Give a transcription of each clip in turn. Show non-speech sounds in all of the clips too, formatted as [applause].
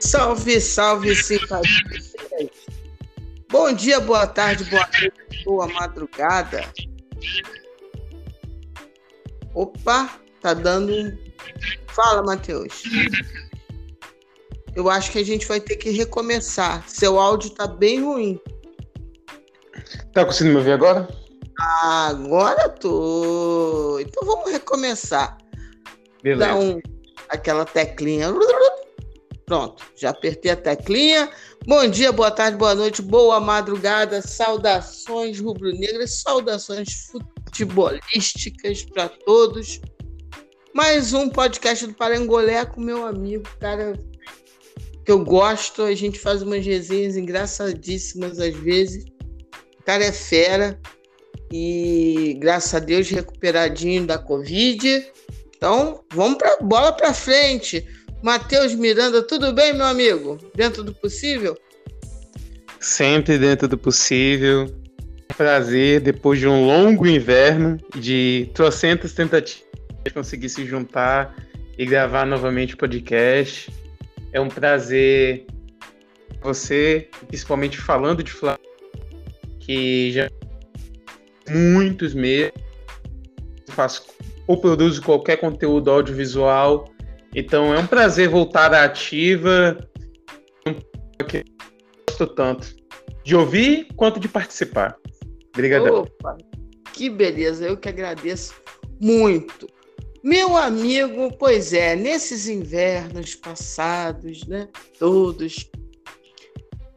Salve, salve, simpatias. Bom dia, boa tarde, boa noite, boa madrugada. Opa, tá dando um. Fala, Matheus. Eu acho que a gente vai ter que recomeçar. Seu áudio tá bem ruim. Tá conseguindo me ouvir agora? Agora tô. Então vamos recomeçar. Beleza. Dá um, aquela teclinha. Pronto, já apertei a teclinha. Bom dia, boa tarde, boa noite, boa madrugada. Saudações rubro-negras, saudações futebolísticas para todos. Mais um podcast do Parangolé com meu amigo, cara que eu gosto. A gente faz umas resenhas engraçadíssimas às vezes. O cara é fera e graças a Deus recuperadinho da Covid. Então, vamos para bola para frente. Matheus Miranda, tudo bem, meu amigo? Dentro do possível? Sempre dentro do possível. Prazer, depois de um longo inverno, de trocentas tentativas, conseguir se juntar e gravar novamente o podcast. É um prazer você, principalmente falando de Flamengo, que já muitos meses faço ou produzo qualquer conteúdo audiovisual. Então é um prazer voltar à ativa. Que gosto tanto de ouvir quanto de participar. Obrigadão. Opa, que beleza, eu que agradeço muito. Meu amigo, pois é, nesses invernos passados, né? Todos.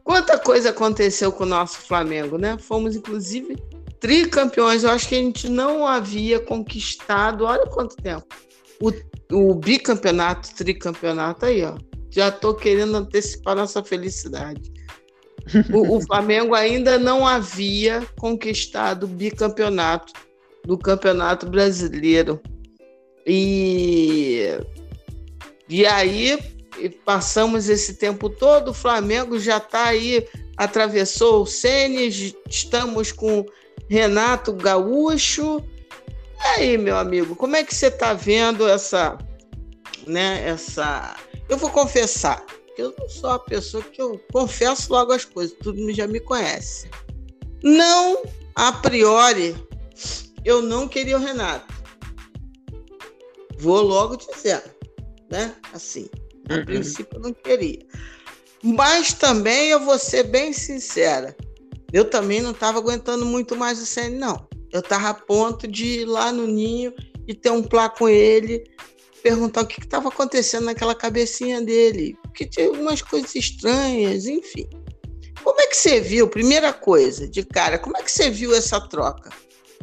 Quanta coisa aconteceu com o nosso Flamengo, né? Fomos, inclusive, tricampeões. Eu acho que a gente não havia conquistado, olha quanto tempo, o, o bicampeonato, tricampeonato aí, ó. Já tô querendo antecipar nossa felicidade. O, o [laughs] Flamengo ainda não havia conquistado o bicampeonato do Campeonato Brasileiro. E, e aí passamos esse tempo todo, o Flamengo já está aí, atravessou o Sênis, estamos com Renato Gaúcho. E aí, meu amigo, como é que você está vendo essa, né, essa... Eu vou confessar, eu não sou a pessoa que eu confesso logo as coisas, tudo já me conhece. Não, a priori, eu não queria o Renato. Vou logo dizer, né? Assim, a uhum. princípio eu não queria. Mas também eu vou ser bem sincera. Eu também não estava aguentando muito mais o CN, não. Eu estava a ponto de ir lá no ninho e ter um plá com ele, perguntar o que estava acontecendo naquela cabecinha dele. Porque tinha algumas coisas estranhas, enfim. Como é que você viu, primeira coisa, de cara, como é que você viu essa troca?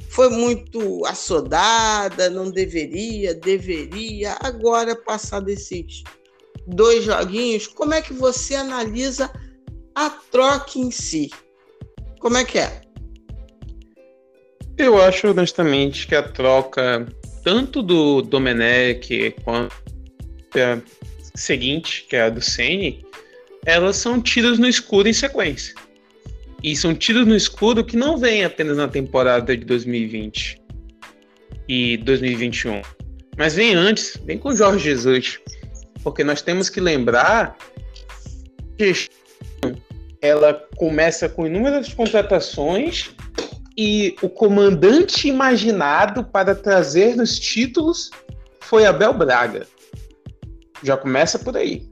foi muito assodada, não deveria, deveria. Agora, passar esses dois joguinhos, como é que você analisa a troca em si? Como é que é? Eu acho honestamente que a troca, tanto do Domenech quanto a seguinte, que é a do Sene, elas são tiras no escuro em sequência. E são tiros no escuro que não vem apenas na temporada de 2020 e 2021, mas vem antes, vem com o Jorge Jesus. Porque nós temos que lembrar que ela começa com inúmeras contratações e o comandante imaginado para trazer nos títulos foi Abel Braga. Já começa por aí.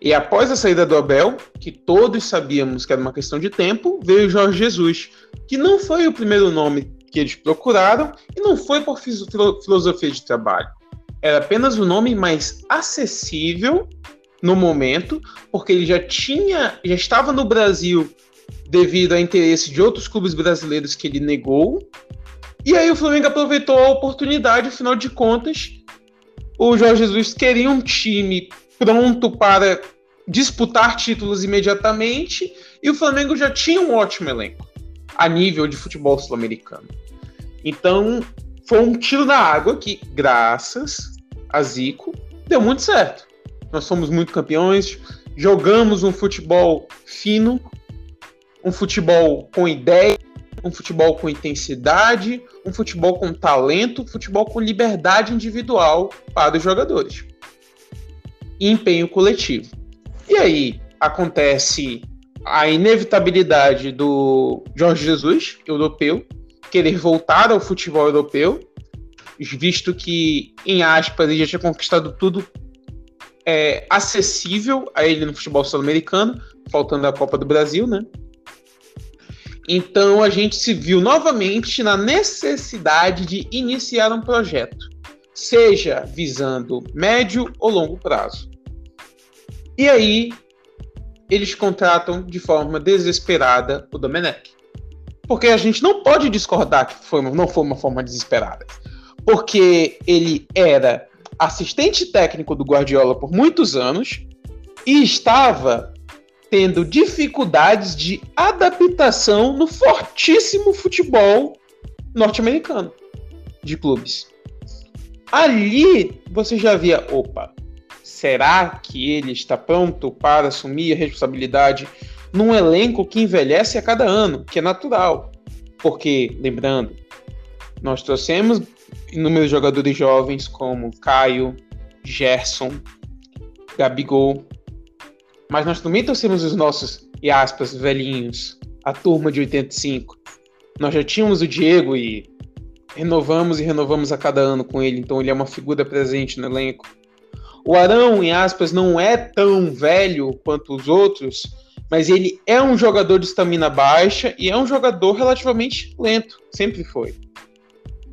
E após a saída do Abel, que todos sabíamos que era uma questão de tempo, veio Jorge Jesus, que não foi o primeiro nome que eles procuraram e não foi por filosofia de trabalho. Era apenas o nome mais acessível no momento, porque ele já tinha, já estava no Brasil devido a interesse de outros clubes brasileiros que ele negou. E aí o Flamengo aproveitou a oportunidade, afinal de contas, o Jorge Jesus queria um time pronto para disputar títulos imediatamente e o Flamengo já tinha um ótimo elenco a nível de futebol sul-americano. Então, foi um tiro na água que, graças a Zico, deu muito certo. Nós somos muito campeões, jogamos um futebol fino, um futebol com ideia, um futebol com intensidade, um futebol com talento, um futebol com liberdade individual para os jogadores e empenho coletivo. E aí acontece a inevitabilidade do Jorge Jesus, europeu, querer voltar ao futebol europeu, visto que, em aspas, ele já tinha conquistado tudo é, acessível a ele no futebol sul-americano, faltando a Copa do Brasil, né? Então a gente se viu novamente na necessidade de iniciar um projeto, seja visando médio ou longo prazo. E aí eles contratam de forma desesperada o Domenech. Porque a gente não pode discordar que foi, não foi uma forma desesperada. Porque ele era assistente técnico do Guardiola por muitos anos e estava tendo dificuldades de adaptação no fortíssimo futebol norte-americano de clubes. Ali você já via, opa, será que ele está pronto para assumir a responsabilidade num elenco que envelhece a cada ano, que é natural? Porque, lembrando, nós trouxemos inúmeros jogadores jovens como Caio, Gerson, Gabigol, mas nós também trouxemos os nossos, e aspas, velhinhos, a turma de 85. Nós já tínhamos o Diego e renovamos e renovamos a cada ano com ele, então ele é uma figura presente no elenco. O Arão, em aspas, não é tão velho quanto os outros, mas ele é um jogador de estamina baixa e é um jogador relativamente lento, sempre foi.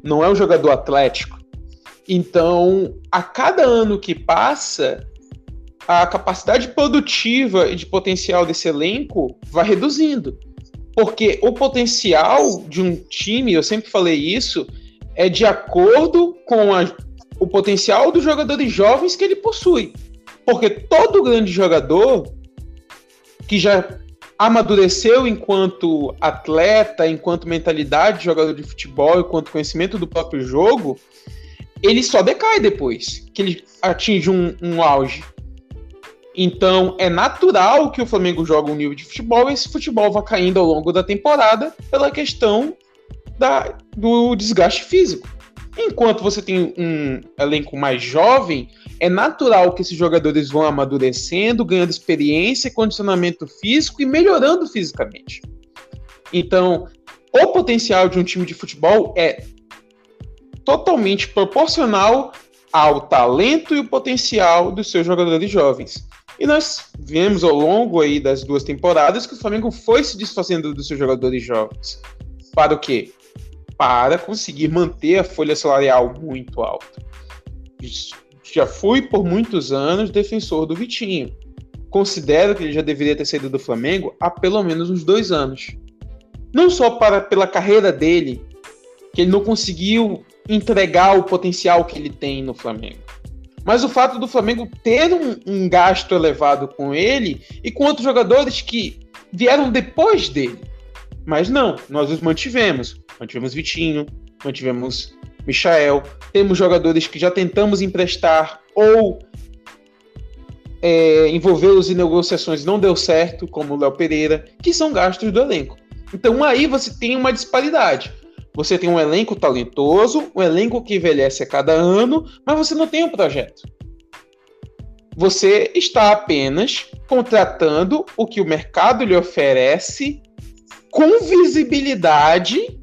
Não é um jogador atlético. Então, a cada ano que passa, a capacidade produtiva e de potencial desse elenco vai reduzindo. Porque o potencial de um time, eu sempre falei isso, é de acordo com a, o potencial dos jogadores jovens que ele possui. Porque todo grande jogador que já amadureceu enquanto atleta, enquanto mentalidade de jogador de futebol, enquanto conhecimento do próprio jogo, ele só decai depois que ele atinge um, um auge. Então é natural que o Flamengo jogue um nível de futebol e esse futebol vá caindo ao longo da temporada pela questão da, do desgaste físico. Enquanto você tem um elenco mais jovem, é natural que esses jogadores vão amadurecendo, ganhando experiência, condicionamento físico e melhorando fisicamente. Então, o potencial de um time de futebol é totalmente proporcional ao talento e o potencial dos seus jogadores jovens. E nós vemos ao longo aí das duas temporadas que o Flamengo foi se desfazendo dos seus jogadores jovens. Para o quê? Para conseguir manter a folha salarial muito alta. Já fui por muitos anos defensor do Vitinho. Considero que ele já deveria ter saído do Flamengo há pelo menos uns dois anos. Não só para, pela carreira dele, que ele não conseguiu entregar o potencial que ele tem no Flamengo mas o fato do Flamengo ter um, um gasto elevado com ele e com outros jogadores que vieram depois dele. Mas não, nós os mantivemos. Mantivemos Vitinho, mantivemos Michael. Temos jogadores que já tentamos emprestar ou é, envolvê-los em negociações não deu certo, como o Léo Pereira, que são gastos do elenco. Então aí você tem uma disparidade. Você tem um elenco talentoso, um elenco que envelhece a cada ano, mas você não tem um projeto. Você está apenas contratando o que o mercado lhe oferece com visibilidade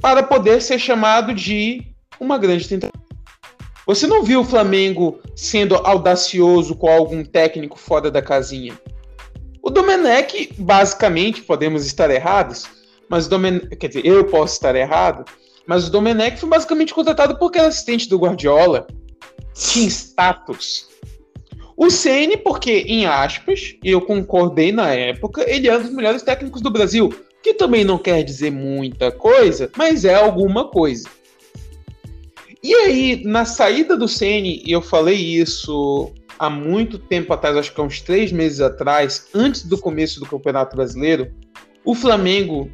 para poder ser chamado de uma grande tentativa. Você não viu o Flamengo sendo audacioso com algum técnico fora da casinha. O Domenech, basicamente, podemos estar errados, mas o Domenech, quer dizer, eu posso estar errado, mas o Domenech foi basicamente contratado porque era assistente do Guardiola. Tinha status. O Ceni, porque, em aspas, e eu concordei na época, ele é um dos melhores técnicos do Brasil. Que também não quer dizer muita coisa, mas é alguma coisa. E aí, na saída do Ceni, e eu falei isso há muito tempo atrás, acho que há uns três meses atrás, antes do começo do Campeonato Brasileiro, o Flamengo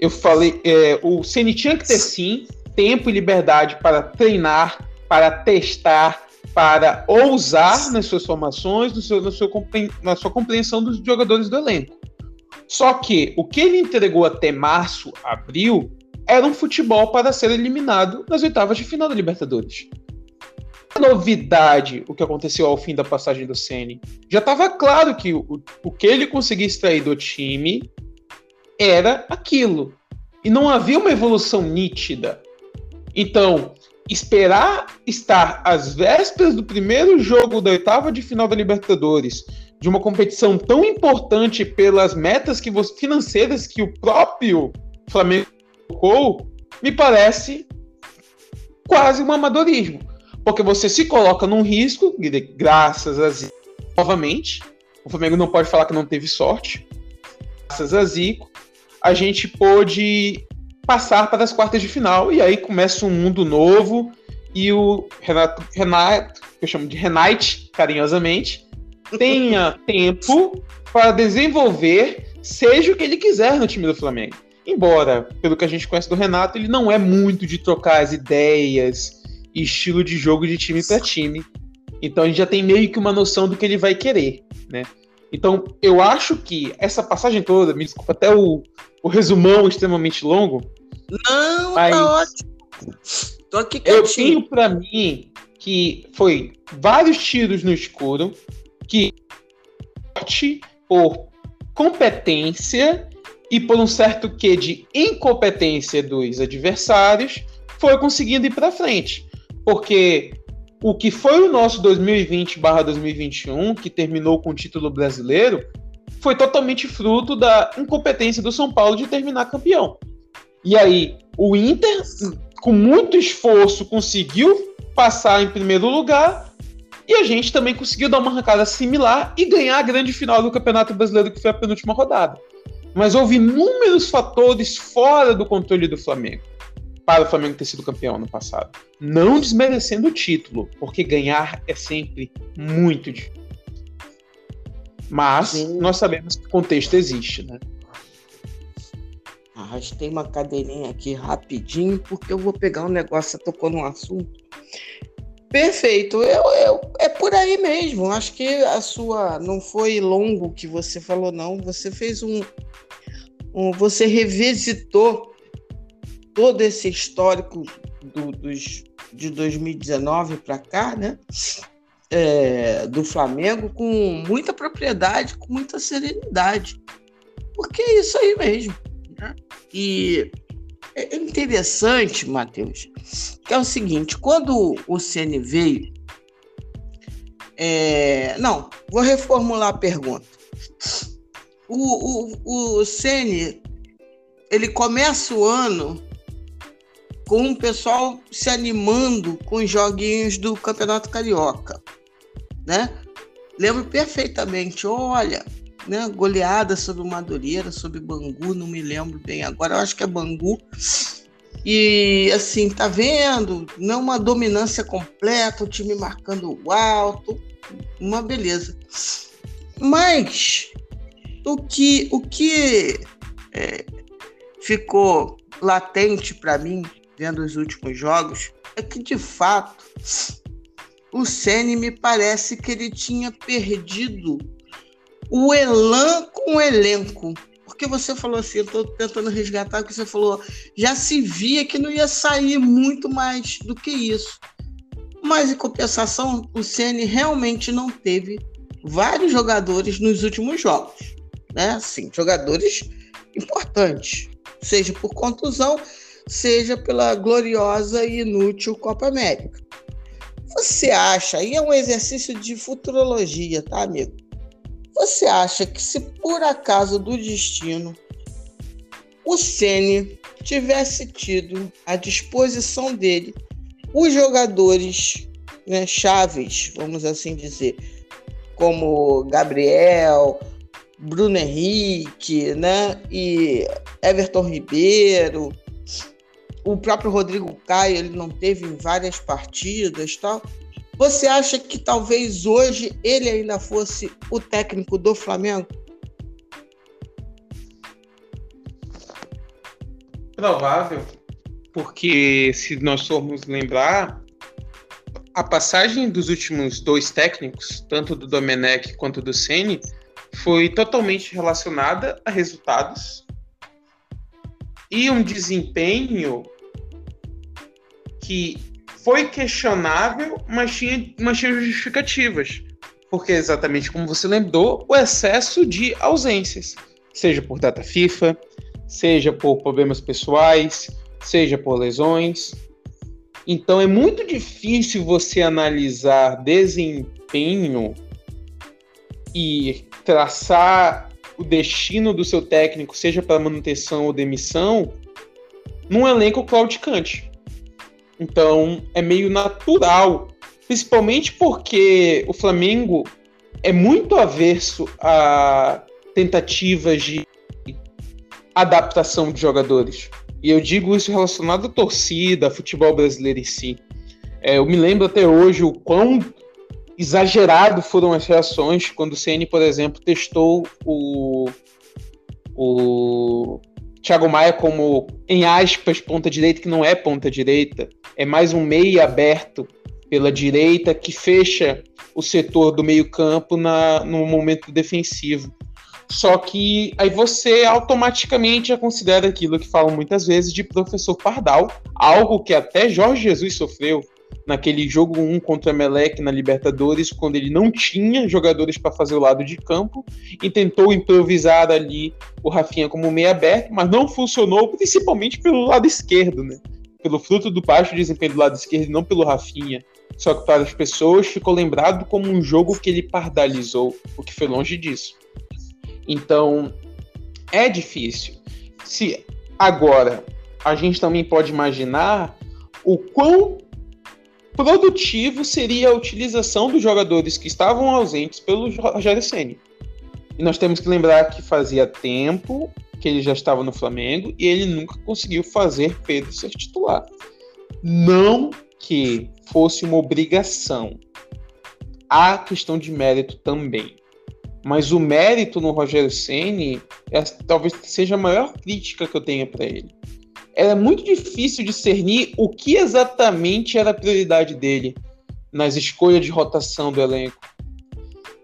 eu falei, é, o Ceni tinha que ter sim tempo e liberdade para treinar, para testar, para ousar nas suas formações, no seu, no seu, na sua compreensão dos jogadores do elenco. Só que o que ele entregou até março, abril, era um futebol para ser eliminado nas oitavas de final da Libertadores. novidade o que aconteceu ao fim da passagem do Ceni. Já estava claro que o, o que ele conseguia extrair do time era aquilo. E não havia uma evolução nítida. Então, esperar estar às vésperas do primeiro jogo da oitava de final da Libertadores, de uma competição tão importante pelas metas que você, financeiras que o próprio Flamengo colocou, me parece quase um amadorismo. Porque você se coloca num risco, graças a Zico, novamente. O Flamengo não pode falar que não teve sorte. Graças a Zico, a gente pôde passar para as quartas de final. E aí começa um mundo novo. E o Renato, Renato que eu chamo de Renate, carinhosamente, tenha [laughs] tempo para desenvolver, seja o que ele quiser no time do Flamengo. Embora, pelo que a gente conhece do Renato, ele não é muito de trocar as ideias e estilo de jogo de time para time. Então a gente já tem meio que uma noção do que ele vai querer, né? Então eu acho que essa passagem toda, me desculpa até o, o resumão extremamente longo. Não, tá mas tá ótimo. Tô aqui eu tenho para mim que foi vários tiros no escuro, que por competência e por um certo quê de incompetência dos adversários, foi conseguindo ir para frente. Porque o que foi o nosso 2020/2021, que terminou com o título brasileiro, foi totalmente fruto da incompetência do São Paulo de terminar campeão. E aí, o Inter, com muito esforço, conseguiu passar em primeiro lugar, e a gente também conseguiu dar uma arrancada similar e ganhar a grande final do Campeonato Brasileiro, que foi a penúltima rodada. Mas houve inúmeros fatores fora do controle do Flamengo para o Flamengo ter sido campeão no passado. Não desmerecendo o título, porque ganhar é sempre muito difícil. Mas Sim. nós sabemos que o contexto existe, né? Arrastei uma cadeirinha aqui rapidinho, porque eu vou pegar um negócio, você tocou num assunto. Perfeito, eu, eu, é por aí mesmo. Acho que a sua não foi longo que você falou, não. Você fez um, um você revisitou todo esse histórico do, dos, de 2019 para cá, né? É, do Flamengo com muita propriedade, com muita serenidade. Porque é isso aí mesmo. Né? E é interessante, Matheus, que é o seguinte: quando o CN veio. É... Não, vou reformular a pergunta. O, o, o CN ele começa o ano com o pessoal se animando com os joguinhos do Campeonato Carioca, né? Lembro perfeitamente, olha, né, goleada sobre Madureira, sobre Bangu, não me lembro bem agora, eu acho que é Bangu. E assim, tá vendo? Não uma dominância completa, o time marcando o alto, uma beleza. Mas o que, o que é, ficou latente para mim vendo os últimos jogos é que de fato o Ceni me parece que ele tinha perdido o elan com o elenco. Porque você falou assim, eu estou tentando resgatar o que você falou, já se via que não ia sair muito mais do que isso. Mas em compensação, o Ceni realmente não teve vários jogadores nos últimos jogos, né? Sim, jogadores importantes, seja por contusão, seja pela gloriosa e inútil Copa América. Você acha, aí é um exercício de futurologia, tá, amigo? Você acha que se por acaso do destino o Ceni tivesse tido à disposição dele os jogadores né, chaves, vamos assim dizer, como Gabriel, Bruno Henrique, né, e Everton Ribeiro, o próprio Rodrigo Caio, ele não teve em várias partidas, tal. Você acha que talvez hoje ele ainda fosse o técnico do Flamengo? Provável, porque se nós formos lembrar, a passagem dos últimos dois técnicos, tanto do Domenech quanto do Ceni, foi totalmente relacionada a resultados e um desempenho que foi questionável, mas tinha, mas tinha justificativas. Porque, exatamente como você lembrou, o excesso de ausências, seja por data FIFA, seja por problemas pessoais, seja por lesões. Então é muito difícil você analisar desempenho e traçar o destino do seu técnico, seja para manutenção ou demissão, num elenco claudicante. Então é meio natural, principalmente porque o Flamengo é muito averso a tentativas de adaptação de jogadores. E eu digo isso relacionado à torcida, futebol brasileiro em si. É, eu me lembro até hoje o quão exagerado foram as reações quando o CN, por exemplo, testou o, o Thiago Maia como, em aspas, ponta direita, que não é ponta direita, é mais um meio aberto pela direita que fecha o setor do meio-campo no momento defensivo. Só que aí você automaticamente já considera aquilo que falam muitas vezes de professor Pardal, algo que até Jorge Jesus sofreu naquele jogo 1 contra Melec na Libertadores, quando ele não tinha jogadores para fazer o lado de campo e tentou improvisar ali o Rafinha como meio aberto, mas não funcionou, principalmente pelo lado esquerdo, né? Pelo fruto do baixo desempenho do lado esquerdo não pelo Rafinha. Só que para as pessoas ficou lembrado como um jogo que ele pardalizou, o que foi longe disso. Então, é difícil. Se agora a gente também pode imaginar o quão produtivo seria a utilização dos jogadores que estavam ausentes pelo Rogério Ceni. E nós temos que lembrar que fazia tempo que ele já estava no Flamengo e ele nunca conseguiu fazer Pedro ser titular. Não que fosse uma obrigação. Há questão de mérito também. Mas o mérito no Rogério Ceni é, talvez seja a maior crítica que eu tenha para ele. Era muito difícil discernir o que exatamente era a prioridade dele nas escolhas de rotação do elenco.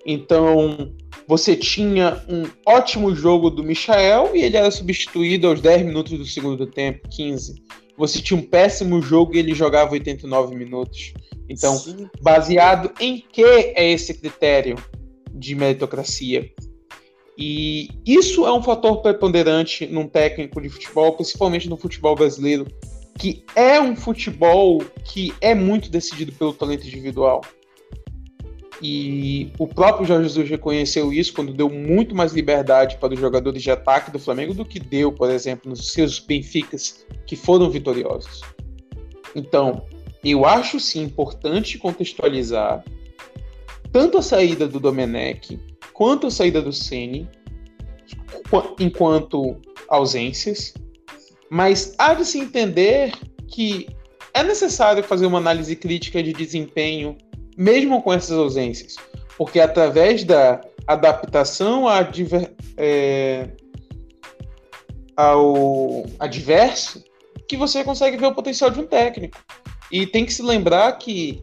Então, você tinha um ótimo jogo do Michael e ele era substituído aos 10 minutos do segundo tempo, 15. Você tinha um péssimo jogo e ele jogava 89 minutos. Então, Sim. baseado em que é esse critério? de meritocracia. E isso é um fator preponderante num técnico de futebol, principalmente no futebol brasileiro, que é um futebol que é muito decidido pelo talento individual. E o próprio Jorge Jesus reconheceu isso quando deu muito mais liberdade para os jogadores de ataque do Flamengo do que deu, por exemplo, nos seus Benficas, que foram vitoriosos. Então, eu acho sim importante contextualizar tanto a saída do Domenech quanto saída do Ceni enquanto ausências, mas há de se entender que é necessário fazer uma análise crítica de desempenho, mesmo com essas ausências, porque através da adaptação a diver, é, ao adverso que você consegue ver o potencial de um técnico. E tem que se lembrar que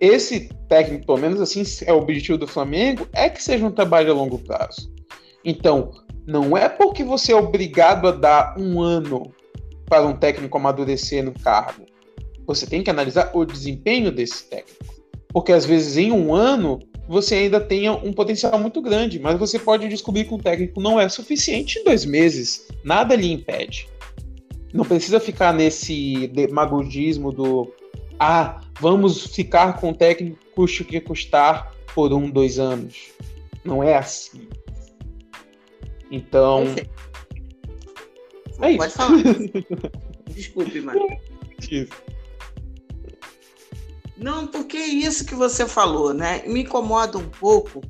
esse técnico, pelo menos assim, é o objetivo do Flamengo, é que seja um trabalho a longo prazo. Então, não é porque você é obrigado a dar um ano para um técnico amadurecer no cargo. Você tem que analisar o desempenho desse técnico. Porque às vezes em um ano você ainda tenha um potencial muito grande, mas você pode descobrir que um técnico não é suficiente em dois meses. Nada lhe impede. Não precisa ficar nesse demagogismo do ah, vamos ficar com o técnico custe o que custar por um, dois anos. Não é assim. Então. É isso. Pode falar. [laughs] Desculpe, Mário. Não, porque é isso que você falou, né? Me incomoda um pouco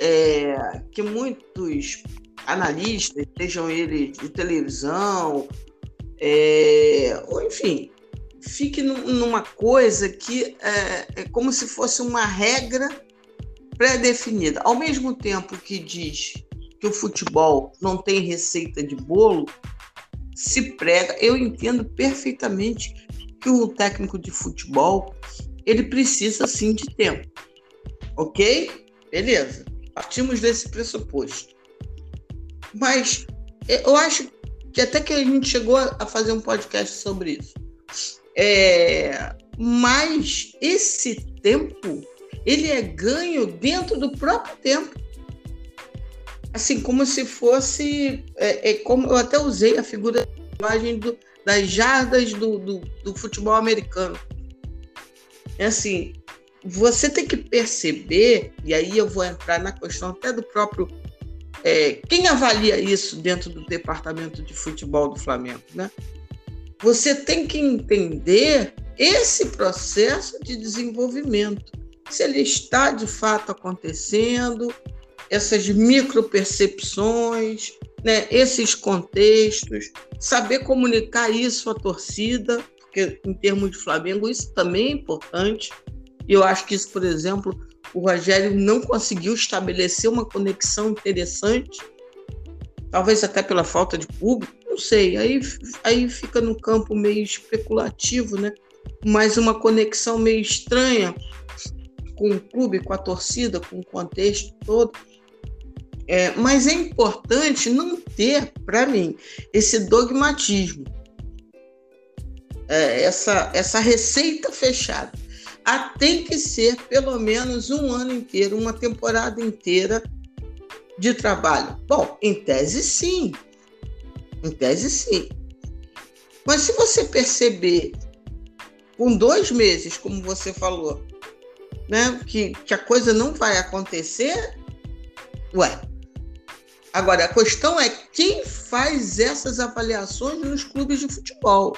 é, que muitos analistas, sejam eles de televisão, é, ou enfim, fique numa coisa que é, é como se fosse uma regra pré-definida. Ao mesmo tempo que diz que o futebol não tem receita de bolo, se prega. Eu entendo perfeitamente que o técnico de futebol ele precisa sim de tempo, ok? Beleza. Partimos desse pressuposto. Mas eu acho que até que a gente chegou a fazer um podcast sobre isso. É, mas esse tempo ele é ganho dentro do próprio tempo. Assim, como se fosse. É, é como eu até usei a figura do, das jardas do, do, do futebol americano. É assim, você tem que perceber, e aí eu vou entrar na questão até do próprio. É, quem avalia isso dentro do departamento de futebol do Flamengo, né? Você tem que entender esse processo de desenvolvimento, se ele está de fato acontecendo, essas micropercepções, né, esses contextos, saber comunicar isso à torcida, porque em termos de Flamengo isso também é importante. E eu acho que isso, por exemplo, o Rogério não conseguiu estabelecer uma conexão interessante, talvez até pela falta de público, não sei. Aí, aí fica no campo meio especulativo, né? Mas uma conexão meio estranha com o clube, com a torcida, com o contexto todo. É, mas é importante não ter, para mim, esse dogmatismo, é, essa, essa receita fechada. Ah, tem que ser pelo menos um ano inteiro, uma temporada inteira de trabalho. Bom, em tese, sim. Em tese, sim. Mas se você perceber com dois meses, como você falou, né, que, que a coisa não vai acontecer, ué. Agora, a questão é quem faz essas avaliações nos clubes de futebol.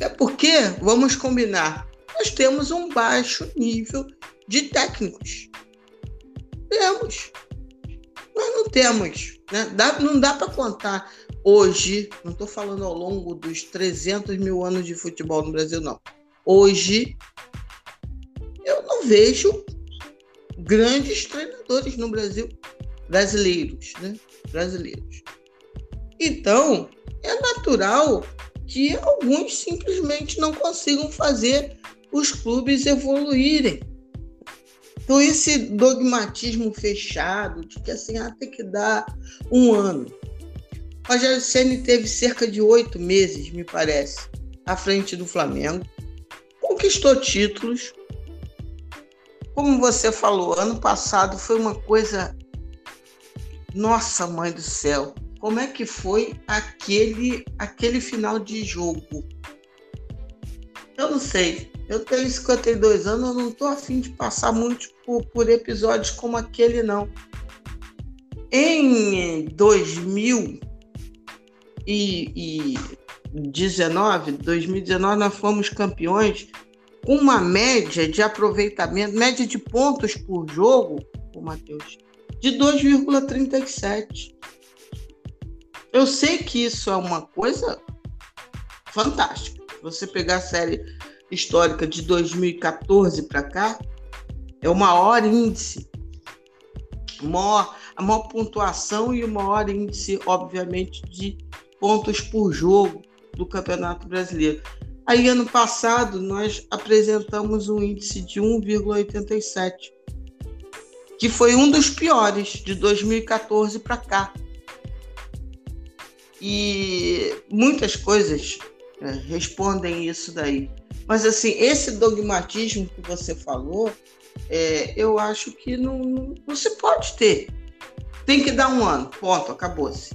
É porque, vamos combinar, nós temos um baixo nível de técnicos. Temos. Nós não temos. Né? Dá, não dá para contar hoje, não estou falando ao longo dos 300 mil anos de futebol no Brasil, não. Hoje, eu não vejo grandes treinadores no Brasil, brasileiros, né? Brasileiros. Então, é natural que alguns simplesmente não consigam fazer os clubes evoluírem. Então, esse dogmatismo fechado de que assim, ah, tem que dar um ano. O Rogério Senna teve cerca de oito meses, me parece, à frente do Flamengo. Conquistou títulos. Como você falou, ano passado foi uma coisa. Nossa, mãe do céu! Como é que foi aquele, aquele final de jogo? Eu não sei. Eu tenho 52 anos, eu não estou afim de passar muito por, por episódios como aquele, não. Em 2019, 2019 nós fomos campeões com uma média de aproveitamento, média de pontos por jogo, o Matheus, de 2,37. Eu sei que isso é uma coisa fantástica. Você pegar a série histórica de 2014 para cá, é o maior índice, maior, a maior pontuação e o maior índice, obviamente, de pontos por jogo do Campeonato Brasileiro. Aí, ano passado, nós apresentamos um índice de 1,87, que foi um dos piores de 2014 para cá. E muitas coisas é, respondem isso daí. Mas, assim, esse dogmatismo que você falou, é, eu acho que não, não se pode ter. Tem que dar um ano, ponto, acabou-se.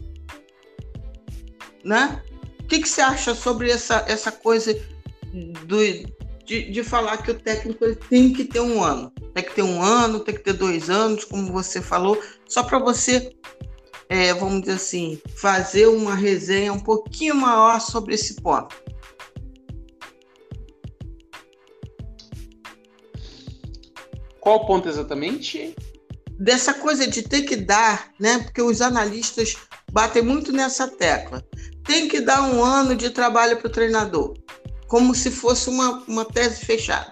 Né? O que, que você acha sobre essa, essa coisa do, de, de falar que o técnico tem que ter um ano? Tem que ter um ano, tem que ter dois anos, como você falou, só para você, é, vamos dizer assim, fazer uma resenha um pouquinho maior sobre esse ponto. Qual ponto exatamente? Dessa coisa de ter que dar, né? Porque os analistas batem muito nessa tecla. Tem que dar um ano de trabalho para o treinador, como se fosse uma, uma tese fechada.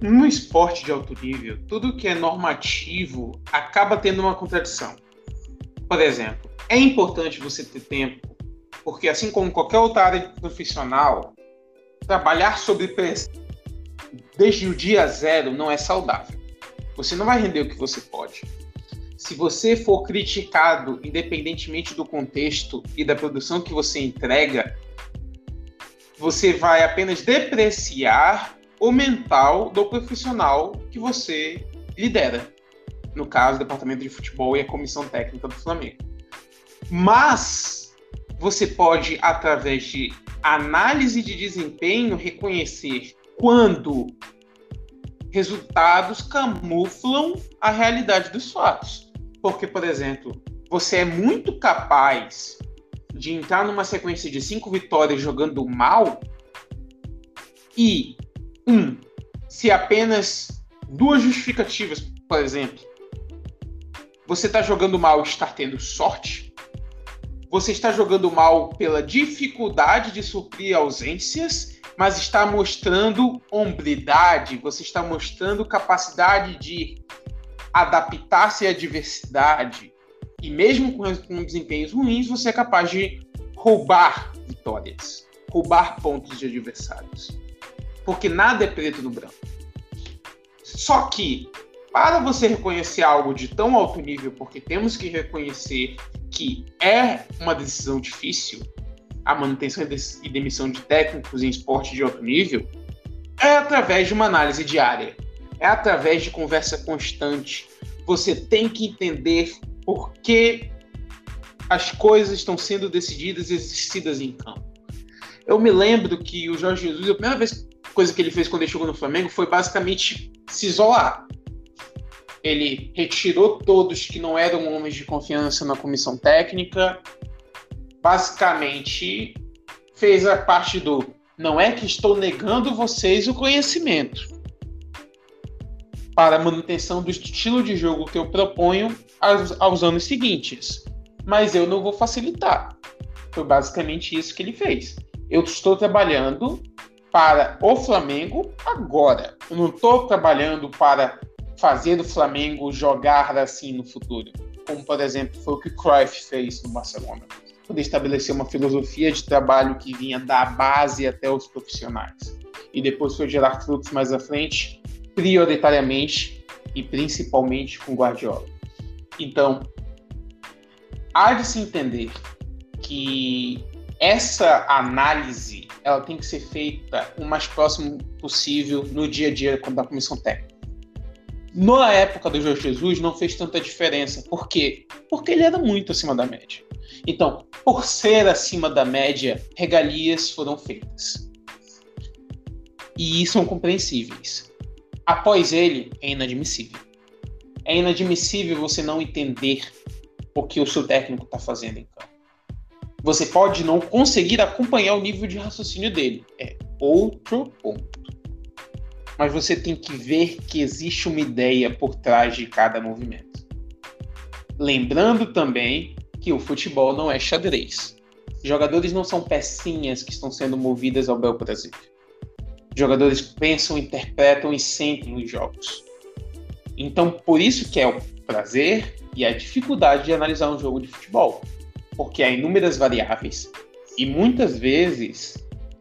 No esporte de alto nível, tudo que é normativo acaba tendo uma contradição. Por exemplo, é importante você ter tempo, porque assim como qualquer outra área profissional, trabalhar sob pressão desde o dia zero não é saudável. Você não vai render o que você pode. Se você for criticado, independentemente do contexto e da produção que você entrega, você vai apenas depreciar o mental do profissional que você lidera. No caso, o departamento de futebol e a comissão técnica do Flamengo. Mas você pode, através de análise de desempenho, reconhecer quando resultados camuflam a realidade dos fatos. Porque, por exemplo, você é muito capaz de entrar numa sequência de cinco vitórias jogando mal e, um, se apenas duas justificativas, por exemplo, você está jogando mal e está tendo sorte, você está jogando mal pela dificuldade de suprir ausências, mas está mostrando hombridade, você está mostrando capacidade de adaptar-se à diversidade. E mesmo com desempenhos ruins, você é capaz de roubar vitórias, roubar pontos de adversários. Porque nada é preto no branco. Só que, para você reconhecer algo de tão alto nível, porque temos que reconhecer que é uma decisão difícil, a manutenção e demissão de técnicos em esporte de alto nível, é através de uma análise diária, é através de conversa constante. Você tem que entender por que as coisas estão sendo decididas e exercidas em campo. Eu me lembro que o Jorge Jesus, a primeira vez coisa que ele fez quando ele chegou no Flamengo foi basicamente se isolar ele retirou todos que não eram homens de confiança na comissão técnica. Basicamente, fez a parte do não é que estou negando vocês o conhecimento. Para a manutenção do estilo de jogo que eu proponho aos, aos anos seguintes. Mas eu não vou facilitar. Foi basicamente isso que ele fez. Eu estou trabalhando para o Flamengo agora. Eu não estou trabalhando para fazer o Flamengo jogar assim no futuro. Como, por exemplo, foi o que o Cruyff fez no Barcelona. Poder estabelecer uma filosofia de trabalho que vinha da base até os profissionais. E depois foi gerar frutos mais à frente, prioritariamente e principalmente com Guardiola. Então, há de se entender que essa análise ela tem que ser feita o mais próximo possível no dia a dia da comissão técnica. Na época do Jorge Jesus não fez tanta diferença. Por quê? Porque ele era muito acima da média. Então, por ser acima da média, regalias foram feitas. E são compreensíveis. Após ele, é inadmissível. É inadmissível você não entender o que o seu técnico está fazendo em campo. Você pode não conseguir acompanhar o nível de raciocínio dele. É outro ponto mas você tem que ver que existe uma ideia por trás de cada movimento. Lembrando também que o futebol não é xadrez. Jogadores não são pecinhas que estão sendo movidas ao bel prazer. Jogadores pensam, interpretam e sentem os jogos. Então, por isso que é o prazer e a dificuldade de analisar um jogo de futebol, porque há inúmeras variáveis e muitas vezes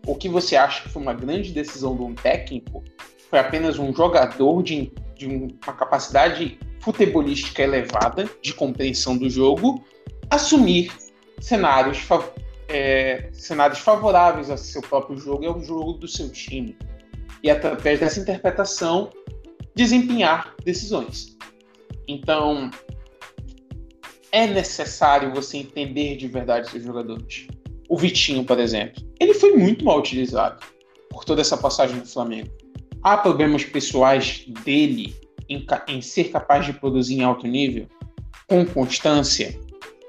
o que você acha que foi uma grande decisão de um técnico foi apenas um jogador de, de uma capacidade futebolística elevada, de compreensão do jogo, assumir cenários, é, cenários favoráveis ao seu próprio jogo e ao jogo do seu time. E através dessa interpretação, desempenhar decisões. Então, é necessário você entender de verdade seus jogadores. O Vitinho, por exemplo, ele foi muito mal utilizado por toda essa passagem do Flamengo. Há problemas pessoais dele em, em ser capaz de produzir em alto nível? Com constância?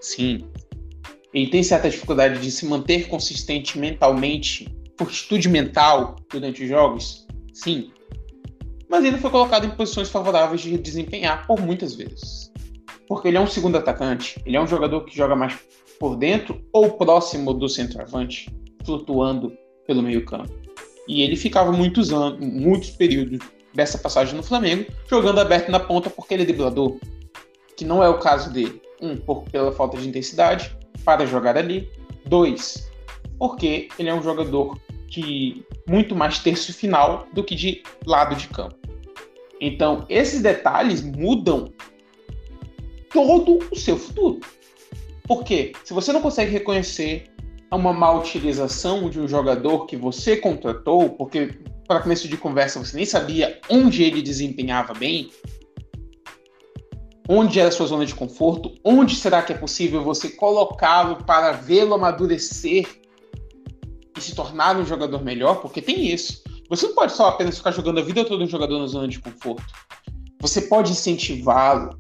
Sim. Ele tem certa dificuldade de se manter consistente mentalmente, fortitude mental durante os jogos? Sim. Mas ele foi colocado em posições favoráveis de desempenhar por muitas vezes. Porque ele é um segundo atacante, ele é um jogador que joga mais por dentro ou próximo do centroavante, flutuando pelo meio-campo. E ele ficava muitos anos, muitos períodos dessa passagem no Flamengo, jogando aberto na ponta porque ele é driblador, que não é o caso dele. Um, por, pela falta de intensidade para jogar ali. Dois, porque ele é um jogador que muito mais terço final do que de lado de campo. Então, esses detalhes mudam todo o seu futuro. Porque se você não consegue reconhecer é uma má utilização de um jogador que você contratou, porque para começo de conversa você nem sabia onde ele desempenhava bem, onde era a sua zona de conforto, onde será que é possível você colocá-lo para vê-lo amadurecer e se tornar um jogador melhor, porque tem isso. Você não pode só apenas ficar jogando a vida toda um jogador na zona de conforto. Você pode incentivá-lo,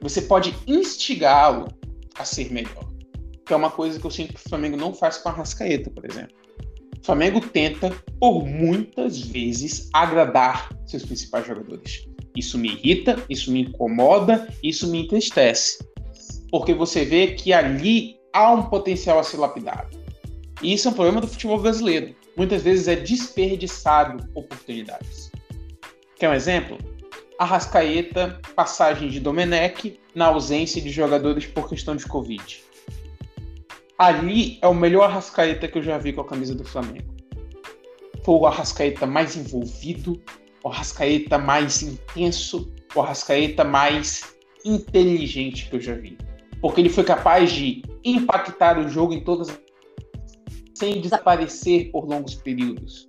você pode instigá-lo a ser melhor. Que é uma coisa que eu sinto que o Flamengo não faz com a Rascaeta, por exemplo. O Flamengo tenta, por muitas vezes, agradar seus principais jogadores. Isso me irrita, isso me incomoda, isso me entristece. Porque você vê que ali há um potencial a ser lapidado. E isso é um problema do futebol brasileiro. Muitas vezes é desperdiçado oportunidades. Quer um exemplo? Arrascaeta, passagem de Domenech na ausência de jogadores por questão de Covid. Ali é o melhor Arrascaeta que eu já vi com a camisa do Flamengo. Foi o Arrascaeta mais envolvido, o Arrascaeta mais intenso, o Arrascaeta mais inteligente que eu já vi. Porque ele foi capaz de impactar o jogo em todas sem desaparecer por longos períodos.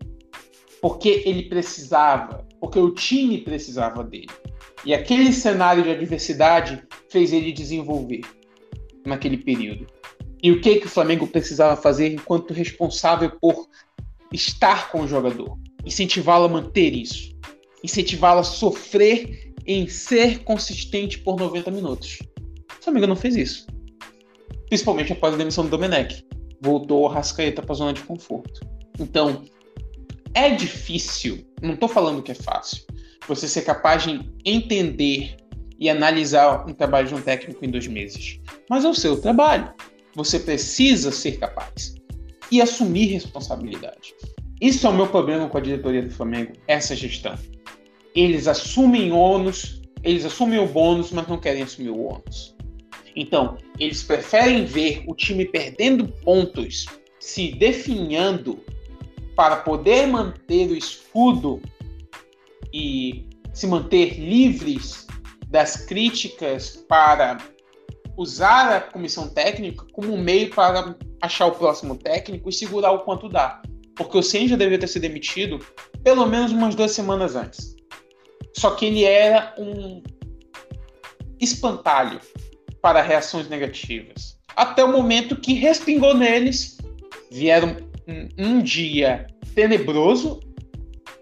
Porque ele precisava porque o time precisava dele. E aquele cenário de adversidade fez ele desenvolver naquele período. E o que, que o Flamengo precisava fazer enquanto responsável por estar com o jogador? Incentivá-lo a manter isso. Incentivá-lo a sofrer em ser consistente por 90 minutos. O Flamengo não fez isso. Principalmente após a demissão do Domenech. Voltou a Rascaeta para a zona de conforto. Então, é difícil, não estou falando que é fácil, você ser capaz de entender e analisar um trabalho de um técnico em dois meses. Mas é o seu trabalho. Você precisa ser capaz e assumir responsabilidade. Isso é o meu problema com a diretoria do Flamengo, essa gestão. Eles assumem ônus, eles assumem o bônus, mas não querem assumir o ônus. Então, eles preferem ver o time perdendo pontos, se definhando para poder manter o escudo e se manter livres das críticas para usar a comissão técnica como um meio para achar o próximo técnico e segurar o quanto dá. Porque o Sen já deveria ter sido demitido pelo menos umas duas semanas antes. Só que ele era um espantalho para reações negativas. Até o momento que respingou neles, vieram um, um dia tenebroso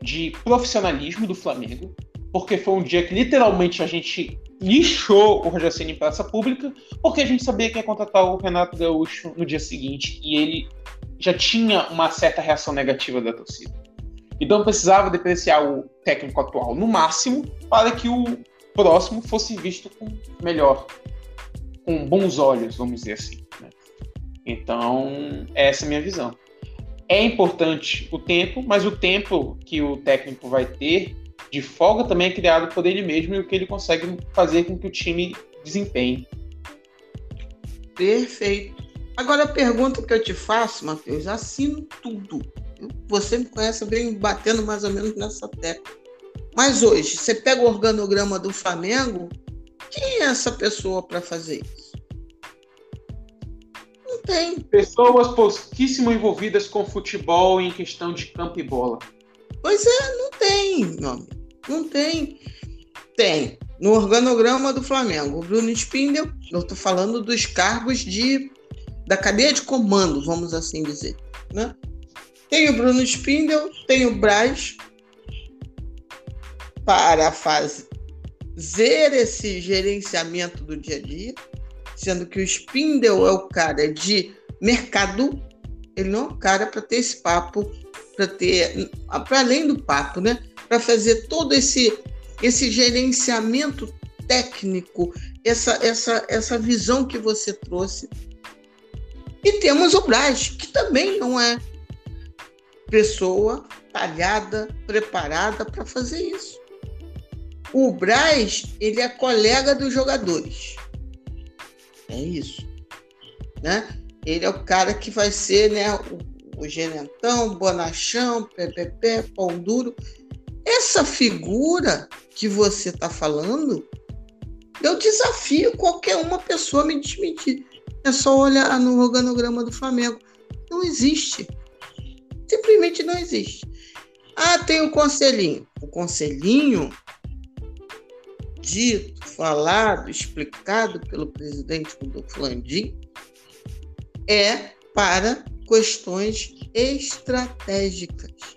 de profissionalismo do Flamengo, porque foi um dia que literalmente a gente lixou o Roger Ceni em praça pública, porque a gente sabia que ia contratar o Renato Gaúcho no dia seguinte e ele já tinha uma certa reação negativa da torcida. Então precisava depreciar o técnico atual no máximo para que o próximo fosse visto com melhor, com bons olhos, vamos dizer assim. Né? Então, essa é a minha visão. É importante o tempo, mas o tempo que o técnico vai ter de folga também é criado por ele mesmo e o que ele consegue fazer com que o time desempenhe. Perfeito. Agora a pergunta que eu te faço, Matheus, assino tudo. Você me conhece bem batendo mais ou menos nessa tecla. Mas hoje, você pega o organograma do Flamengo, quem é essa pessoa para fazer isso? tem. Pessoas pouquíssimo envolvidas com futebol em questão de campo e bola. Pois é, não tem, não, não tem. Tem. No organograma do Flamengo, o Bruno Spindel, eu estou falando dos cargos de da cadeia de comando, vamos assim dizer. Né? Tem o Bruno Spindel, tem o Braz para fazer esse gerenciamento do dia a dia sendo que o Spindle é o cara de mercado, ele não é o cara para ter esse papo, para ter, para além do papo, né? Para fazer todo esse esse gerenciamento técnico, essa, essa, essa visão que você trouxe. E temos o Braz, que também não é pessoa talhada, preparada para fazer isso. O Braz, ele é colega dos jogadores. É isso. Né? Ele é o cara que vai ser né, o, o gerentão, bonachão, PPP, pão duro. Essa figura que você está falando, eu desafio qualquer uma pessoa a me desmentir. É só olhar no organograma do Flamengo. Não existe. Simplesmente não existe. Ah, tem o conselhinho. O conselhinho, dito, falado, explicado pelo presidente Rodolfo Landim, é para questões estratégicas,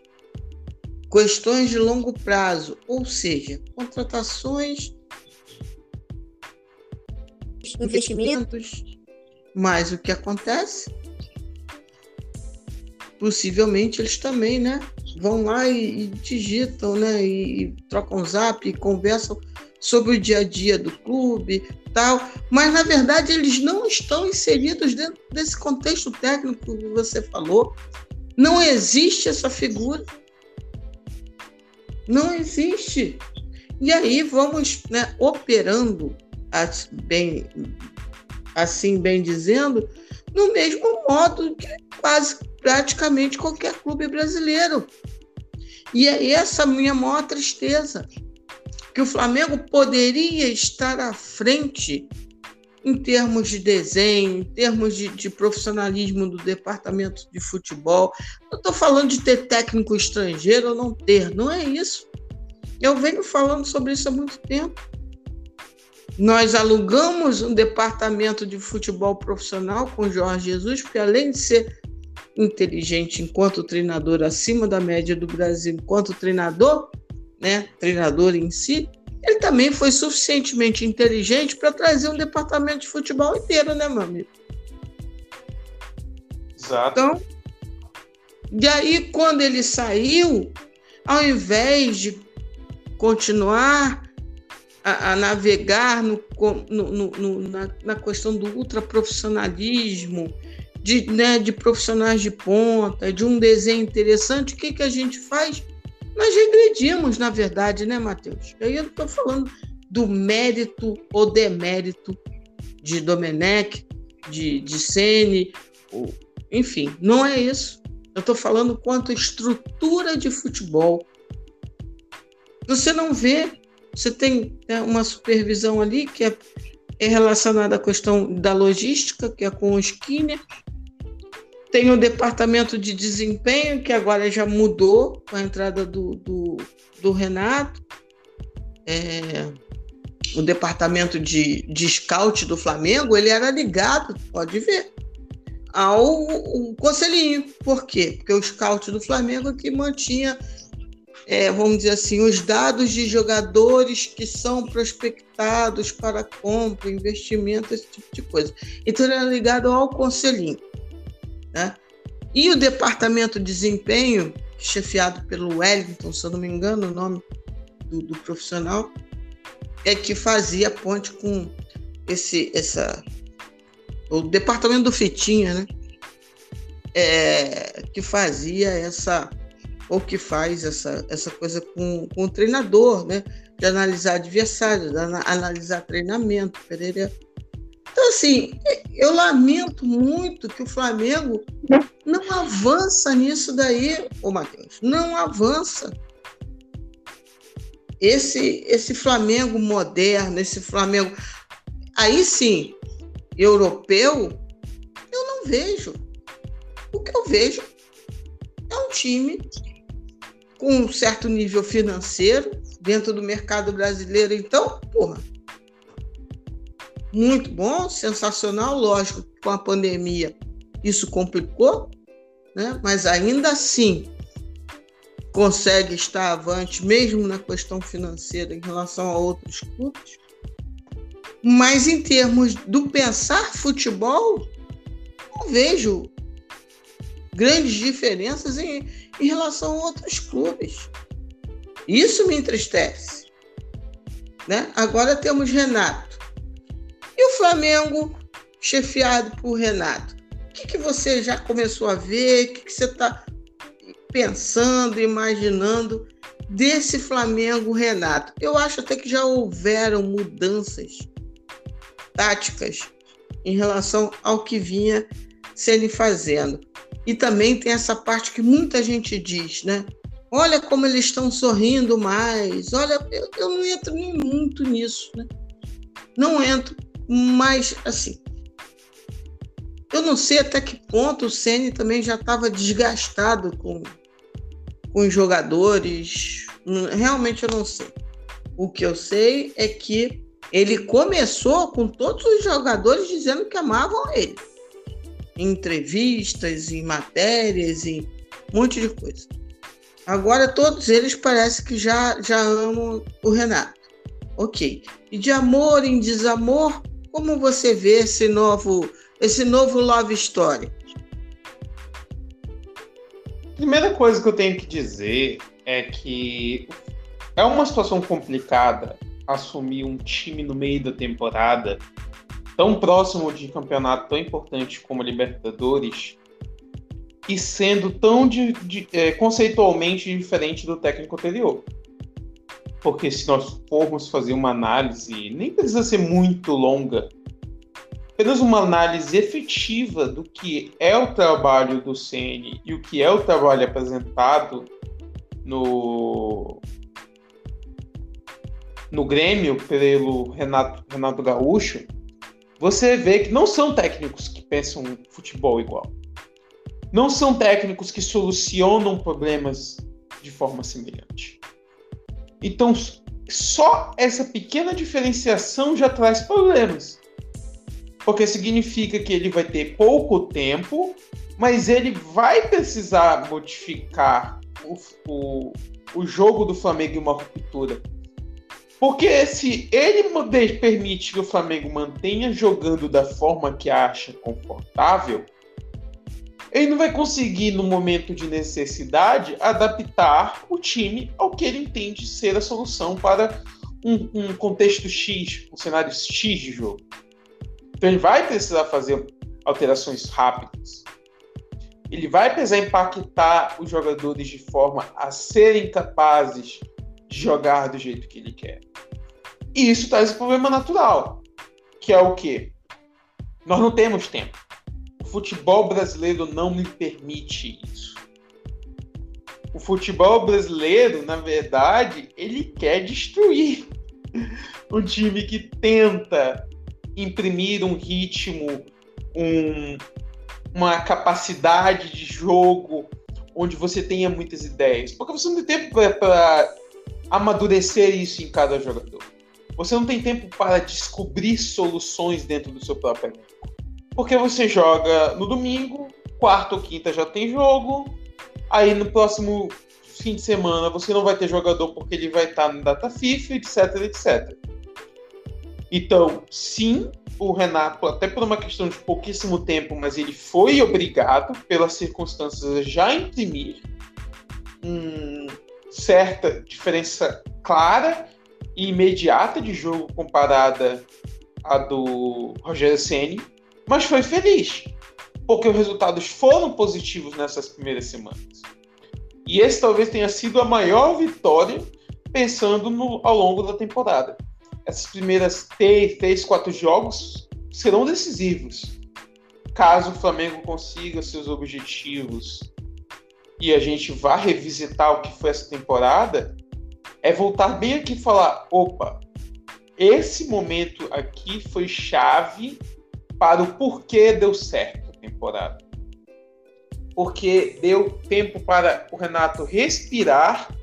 questões de longo prazo, ou seja, contratações, investimentos. Mas o que acontece? Possivelmente eles também, né? Vão lá e, e digitam, né? E, e trocam zap, e conversam sobre o dia a dia do clube, tal, mas na verdade eles não estão inseridos dentro desse contexto técnico que você falou. Não existe essa figura. Não existe. E aí vamos né, operando, bem, assim bem dizendo, no mesmo modo que quase praticamente qualquer clube brasileiro. E é essa minha maior tristeza que o Flamengo poderia estar à frente em termos de desenho, em termos de, de profissionalismo do departamento de futebol. Não estou falando de ter técnico estrangeiro ou não ter, não é isso. Eu venho falando sobre isso há muito tempo. Nós alugamos um departamento de futebol profissional com Jorge Jesus, porque além de ser inteligente enquanto treinador acima da média do Brasil, enquanto treinador, né, treinador em si, ele também foi suficientemente inteligente para trazer um departamento de futebol inteiro, né, meu amigo? Exato. Então, e aí, quando ele saiu, ao invés de continuar a, a navegar no, no, no, na, na, questão do ultraprofissionalismo, de, né, de profissionais de ponta, de um desenho interessante, o que, que a gente faz? Nós regredimos, na verdade, né, Matheus? Aí eu estou falando do mérito ou demérito de Domenech, de, de Sene, ou, enfim, não é isso. Eu estou falando quanto estrutura de futebol. Você não vê, você tem né, uma supervisão ali que é, é relacionada à questão da logística, que é com o Skinner, tem o departamento de desempenho, que agora já mudou com a entrada do, do, do Renato. É, o departamento de, de scout do Flamengo, ele era ligado, pode ver, ao conselhinho. Por quê? Porque o scout do Flamengo é que mantinha, é, vamos dizer assim, os dados de jogadores que são prospectados para compra, investimento, esse tipo de coisa. Então, ele era ligado ao conselhinho. Né? E o departamento de desempenho, chefiado pelo Wellington, se eu não me engano, o nome do, do profissional, é que fazia ponte com esse, essa, o departamento do Fitinha, né? É, que fazia essa, ou que faz essa, essa coisa com, com o treinador, né? De analisar adversários, de analisar treinamento, Pereira então, assim, eu lamento muito que o Flamengo não avança nisso daí, ô Matheus. Não avança. Esse, esse Flamengo moderno, esse Flamengo. Aí sim, europeu, eu não vejo. O que eu vejo é um time com um certo nível financeiro dentro do mercado brasileiro. Então, porra, muito bom, sensacional, lógico, com a pandemia isso complicou, né? mas ainda assim consegue estar avante, mesmo na questão financeira, em relação a outros clubes. Mas em termos do pensar futebol, não vejo grandes diferenças em, em relação a outros clubes. Isso me entristece. Né? Agora temos Renato e o Flamengo, chefiado por Renato? O que, que você já começou a ver? O que, que você está pensando, imaginando desse Flamengo Renato? Eu acho até que já houveram mudanças táticas em relação ao que vinha sendo fazendo. E também tem essa parte que muita gente diz, né? Olha como eles estão sorrindo mais. Olha, eu, eu não entro nem muito nisso, né? Não entro, mas, assim, Eu não sei até que ponto o Ceni também já estava desgastado com, com os jogadores. Realmente eu não sei. O que eu sei é que ele começou com todos os jogadores dizendo que amavam ele. Em entrevistas, em matérias, em um monte de coisa. Agora todos eles parece que já, já amam o Renato. Ok. E de amor em desamor, como você vê esse novo, esse novo love story? Primeira coisa que eu tenho que dizer é que é uma situação complicada assumir um time no meio da temporada tão próximo de campeonato tão importante como a Libertadores e sendo tão de, de, é, conceitualmente diferente do técnico anterior. Porque se nós formos fazer uma análise, nem precisa ser muito longa, apenas uma análise efetiva do que é o trabalho do CN e o que é o trabalho apresentado no, no Grêmio pelo Renato, Renato Gaúcho, você vê que não são técnicos que pensam futebol igual. Não são técnicos que solucionam problemas de forma semelhante. Então, só essa pequena diferenciação já traz problemas. Porque significa que ele vai ter pouco tempo, mas ele vai precisar modificar o, o, o jogo do Flamengo em uma ruptura porque se ele permite que o Flamengo mantenha jogando da forma que acha confortável, ele não vai conseguir, no momento de necessidade, adaptar o time ao que ele entende ser a solução para um, um contexto X, um cenário X de jogo. Então ele vai precisar fazer alterações rápidas. Ele vai precisar impactar os jogadores de forma a serem capazes de jogar do jeito que ele quer. E isso traz um problema natural, que é o quê? Nós não temos tempo. Futebol brasileiro não me permite isso. O futebol brasileiro, na verdade, ele quer destruir [laughs] um time que tenta imprimir um ritmo, um, uma capacidade de jogo onde você tenha muitas ideias. Porque você não tem tempo para amadurecer isso em cada jogador. Você não tem tempo para descobrir soluções dentro do seu próprio elenco. Porque você joga no domingo, quarta ou quinta já tem jogo, aí no próximo fim de semana você não vai ter jogador porque ele vai estar no data FIFA, etc, etc. Então, sim, o Renato, até por uma questão de pouquíssimo tempo, mas ele foi obrigado, pelas circunstâncias, a já imprimir um, certa diferença clara e imediata de jogo comparada à do Rogério Ceni, mas foi feliz, porque os resultados foram positivos nessas primeiras semanas. E esse talvez tenha sido a maior vitória pensando no, ao longo da temporada. Essas primeiras três, três, quatro jogos serão decisivos. Caso o Flamengo consiga seus objetivos e a gente vá revisitar o que foi essa temporada, é voltar bem aqui e falar: opa, esse momento aqui foi chave para o porquê deu certo a temporada. Porque deu tempo para o Renato respirar,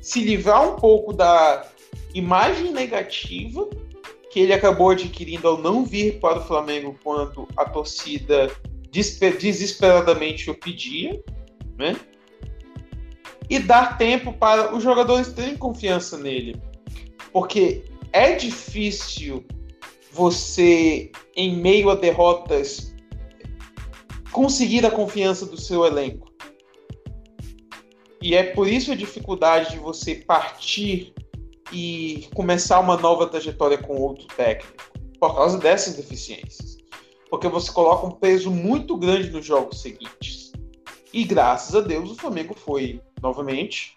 se livrar um pouco da imagem negativa que ele acabou adquirindo ao não vir para o Flamengo quando a torcida desesperadamente o pedia, né? E dar tempo para os jogadores terem confiança nele. Porque é difícil você, em meio a derrotas, conseguir a confiança do seu elenco. E é por isso a dificuldade de você partir e começar uma nova trajetória com outro técnico, por causa dessas deficiências. Porque você coloca um peso muito grande nos jogos seguintes. E graças a Deus o Flamengo foi novamente,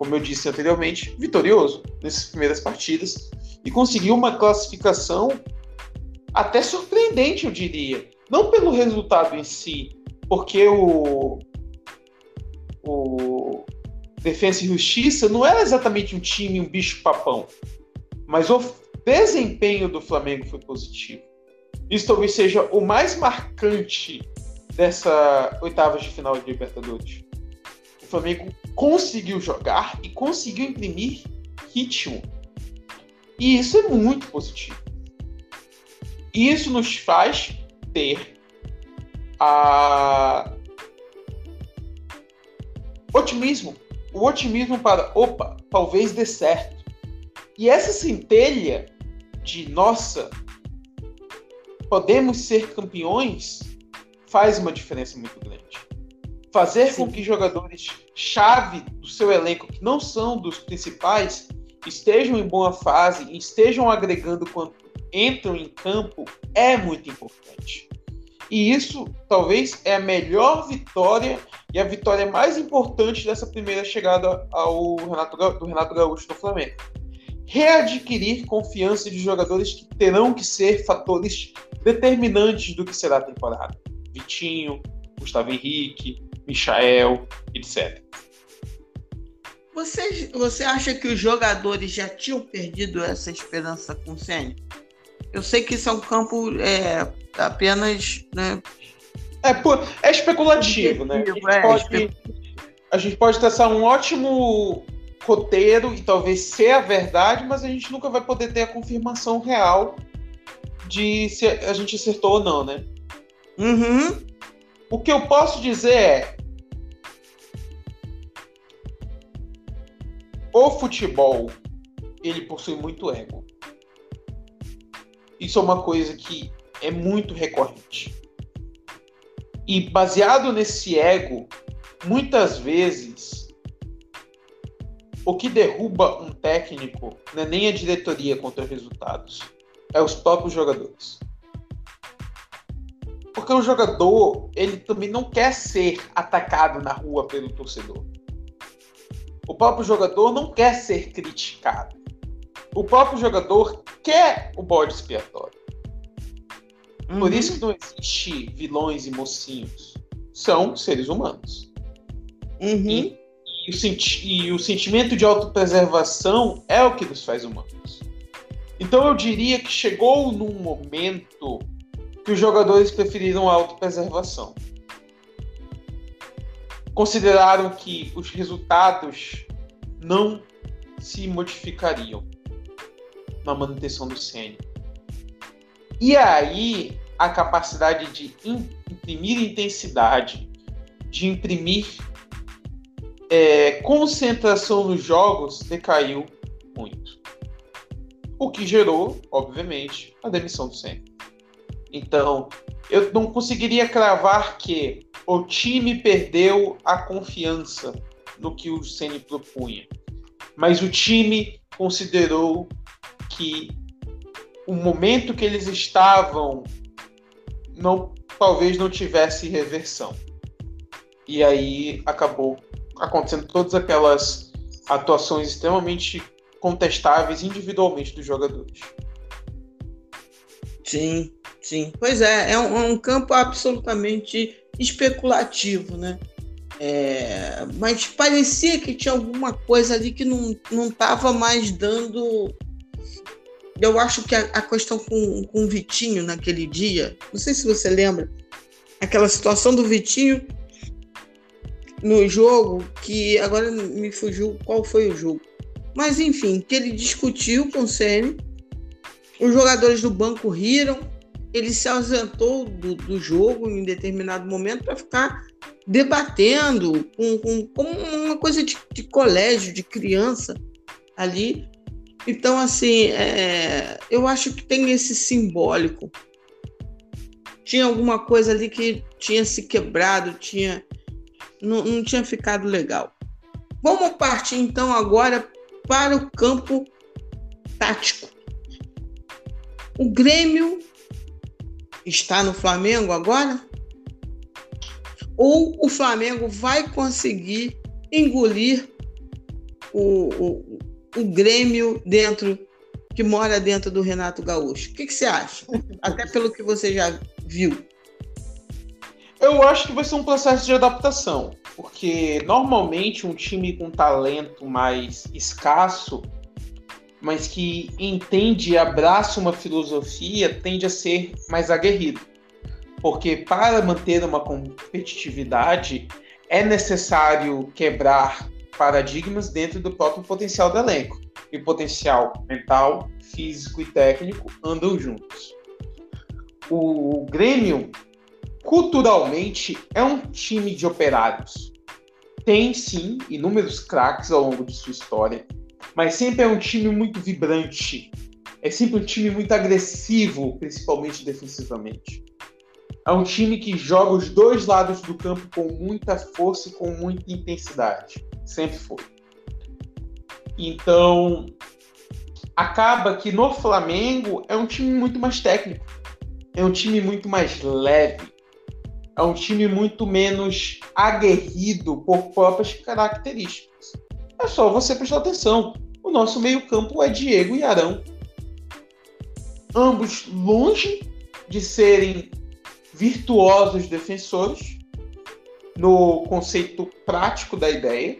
como eu disse anteriormente, vitorioso nessas primeiras partidas e conseguiu uma classificação até surpreendente, eu diria. Não pelo resultado em si, porque o, o Defensa e Justiça não era exatamente um time, um bicho-papão, mas o desempenho do Flamengo foi positivo. Isso talvez seja o mais marcante dessa oitava de final de Libertadores. Flamengo conseguiu jogar e conseguiu imprimir ritmo. E isso é muito positivo. Isso nos faz ter a otimismo, o otimismo para, opa, talvez dê certo. E essa centelha de nossa, podemos ser campeões, faz uma diferença muito grande. Fazer Sim. com que jogadores chave do seu elenco, que não são dos principais, estejam em boa fase e estejam agregando quando entram em campo é muito importante. E isso talvez é a melhor vitória e a vitória mais importante dessa primeira chegada ao Renato, do Renato Gaúcho no Flamengo. Readquirir confiança de jogadores que terão que ser fatores determinantes do que será a temporada. Vitinho, Gustavo Henrique, Michael, etc. Você, você acha que os jogadores já tinham perdido essa esperança com o Senna? Eu sei que isso é um campo é, apenas. Né, é, é especulativo, né? A gente, é, pode, a gente pode traçar um ótimo roteiro e talvez ser a verdade, mas a gente nunca vai poder ter a confirmação real de se a gente acertou ou não, né? Uhum. O que eu posso dizer é. O futebol ele possui muito ego. Isso é uma coisa que é muito recorrente. E baseado nesse ego, muitas vezes o que derruba um técnico não é nem a diretoria contra resultados, é os próprios jogadores. Porque o jogador, ele também não quer ser atacado na rua pelo torcedor. O próprio jogador não quer ser criticado. O próprio jogador quer o bode expiatório. Uhum. Por isso que não existe vilões e mocinhos. São seres humanos. Uhum. E, e, o senti e o sentimento de autopreservação é o que nos faz humanos. Então eu diria que chegou num momento que os jogadores preferiram a autopreservação. Consideraram que os resultados não se modificariam na manutenção do CN. E aí, a capacidade de imprimir intensidade, de imprimir é, concentração nos jogos decaiu muito. O que gerou, obviamente, a demissão do Senna. Então, eu não conseguiria cravar que o time perdeu a confiança no que o Senna propunha. Mas o time considerou que o momento que eles estavam não talvez não tivesse reversão. E aí acabou acontecendo todas aquelas atuações extremamente contestáveis individualmente dos jogadores. Sim, sim. Pois é, é um, é um campo absolutamente especulativo, né? É, mas parecia que tinha alguma coisa ali que não estava mais dando eu acho que a, a, questão com, com o Vitinho naquele dia, não sei se você lembra, aquela situação do Vitinho no jogo, que agora me fugiu qual foi o jogo. Mas enfim, que ele discutiu com o Ceni, os jogadores do banco riram, ele se ausentou do, do jogo em determinado momento para ficar debatendo com, com, com uma coisa de, de colégio, de criança ali, então, assim, é, eu acho que tem esse simbólico. Tinha alguma coisa ali que tinha se quebrado, tinha não, não tinha ficado legal. Vamos partir então agora para o campo tático. O Grêmio está no Flamengo agora? Ou o Flamengo vai conseguir engolir o, o, o Grêmio dentro, que mora dentro do Renato Gaúcho. O que, que você acha? Até pelo que você já viu. Eu acho que vai ser um processo de adaptação, porque normalmente um time com talento mais escasso mas que entende e abraça uma filosofia, tende a ser mais aguerrido. Porque para manter uma competitividade é necessário quebrar paradigmas dentro do próprio potencial do elenco. E potencial mental, físico e técnico andam juntos. O Grêmio, culturalmente, é um time de operários. Tem sim inúmeros craques ao longo de sua história, mas sempre é um time muito vibrante. É sempre um time muito agressivo, principalmente defensivamente. É um time que joga os dois lados do campo com muita força e com muita intensidade. Sempre foi. Então, acaba que no Flamengo é um time muito mais técnico. É um time muito mais leve. É um time muito menos aguerrido por próprias características. É só você prestar atenção. O nosso meio-campo é Diego e Arão. Ambos longe de serem virtuosos defensores no conceito prático da ideia.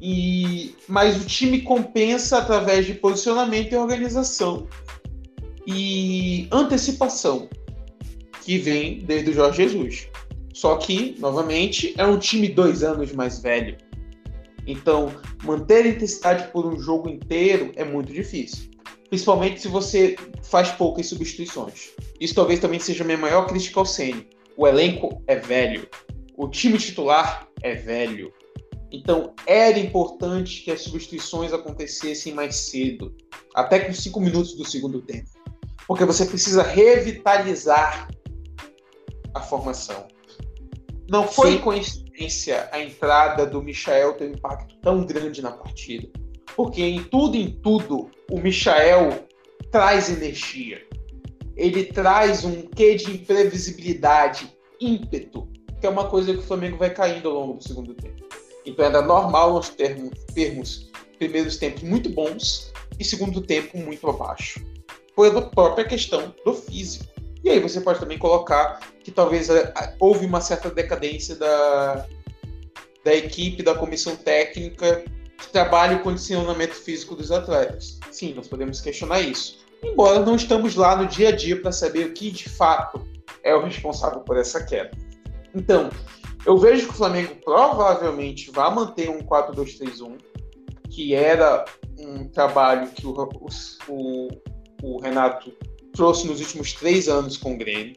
E mas o time compensa através de posicionamento e organização e antecipação que vem desde o Jorge Jesus. Só que, novamente, é um time dois anos mais velho. Então, manter a intensidade por um jogo inteiro é muito difícil. Principalmente se você faz poucas substituições. Isso talvez também seja a minha maior crítica ao Ceni. O elenco é velho. O time titular é velho. Então, era importante que as substituições acontecessem mais cedo, até com cinco minutos do segundo tempo. Porque você precisa revitalizar a formação. Não foi Sim. coincidência a entrada do Michael ter um impacto tão grande na partida. Porque em tudo, em tudo, o Michael traz energia. Ele traz um quê de imprevisibilidade, ímpeto, que é uma coisa que o Flamengo vai caindo ao longo do segundo tempo. Então era normal nós termos, termos primeiros tempos muito bons e segundo tempo muito abaixo. Pela própria questão do físico. E aí você pode também colocar que talvez é, houve uma certa decadência da, da equipe, da comissão técnica que trabalha o condicionamento físico dos atletas. Sim, nós podemos questionar isso. Embora não estamos lá no dia a dia para saber o que de fato é o responsável por essa queda. Então, eu vejo que o Flamengo provavelmente vai manter um 4-2-3-1, que era um trabalho que o, o, o Renato trouxe nos últimos três anos com o Grêmio.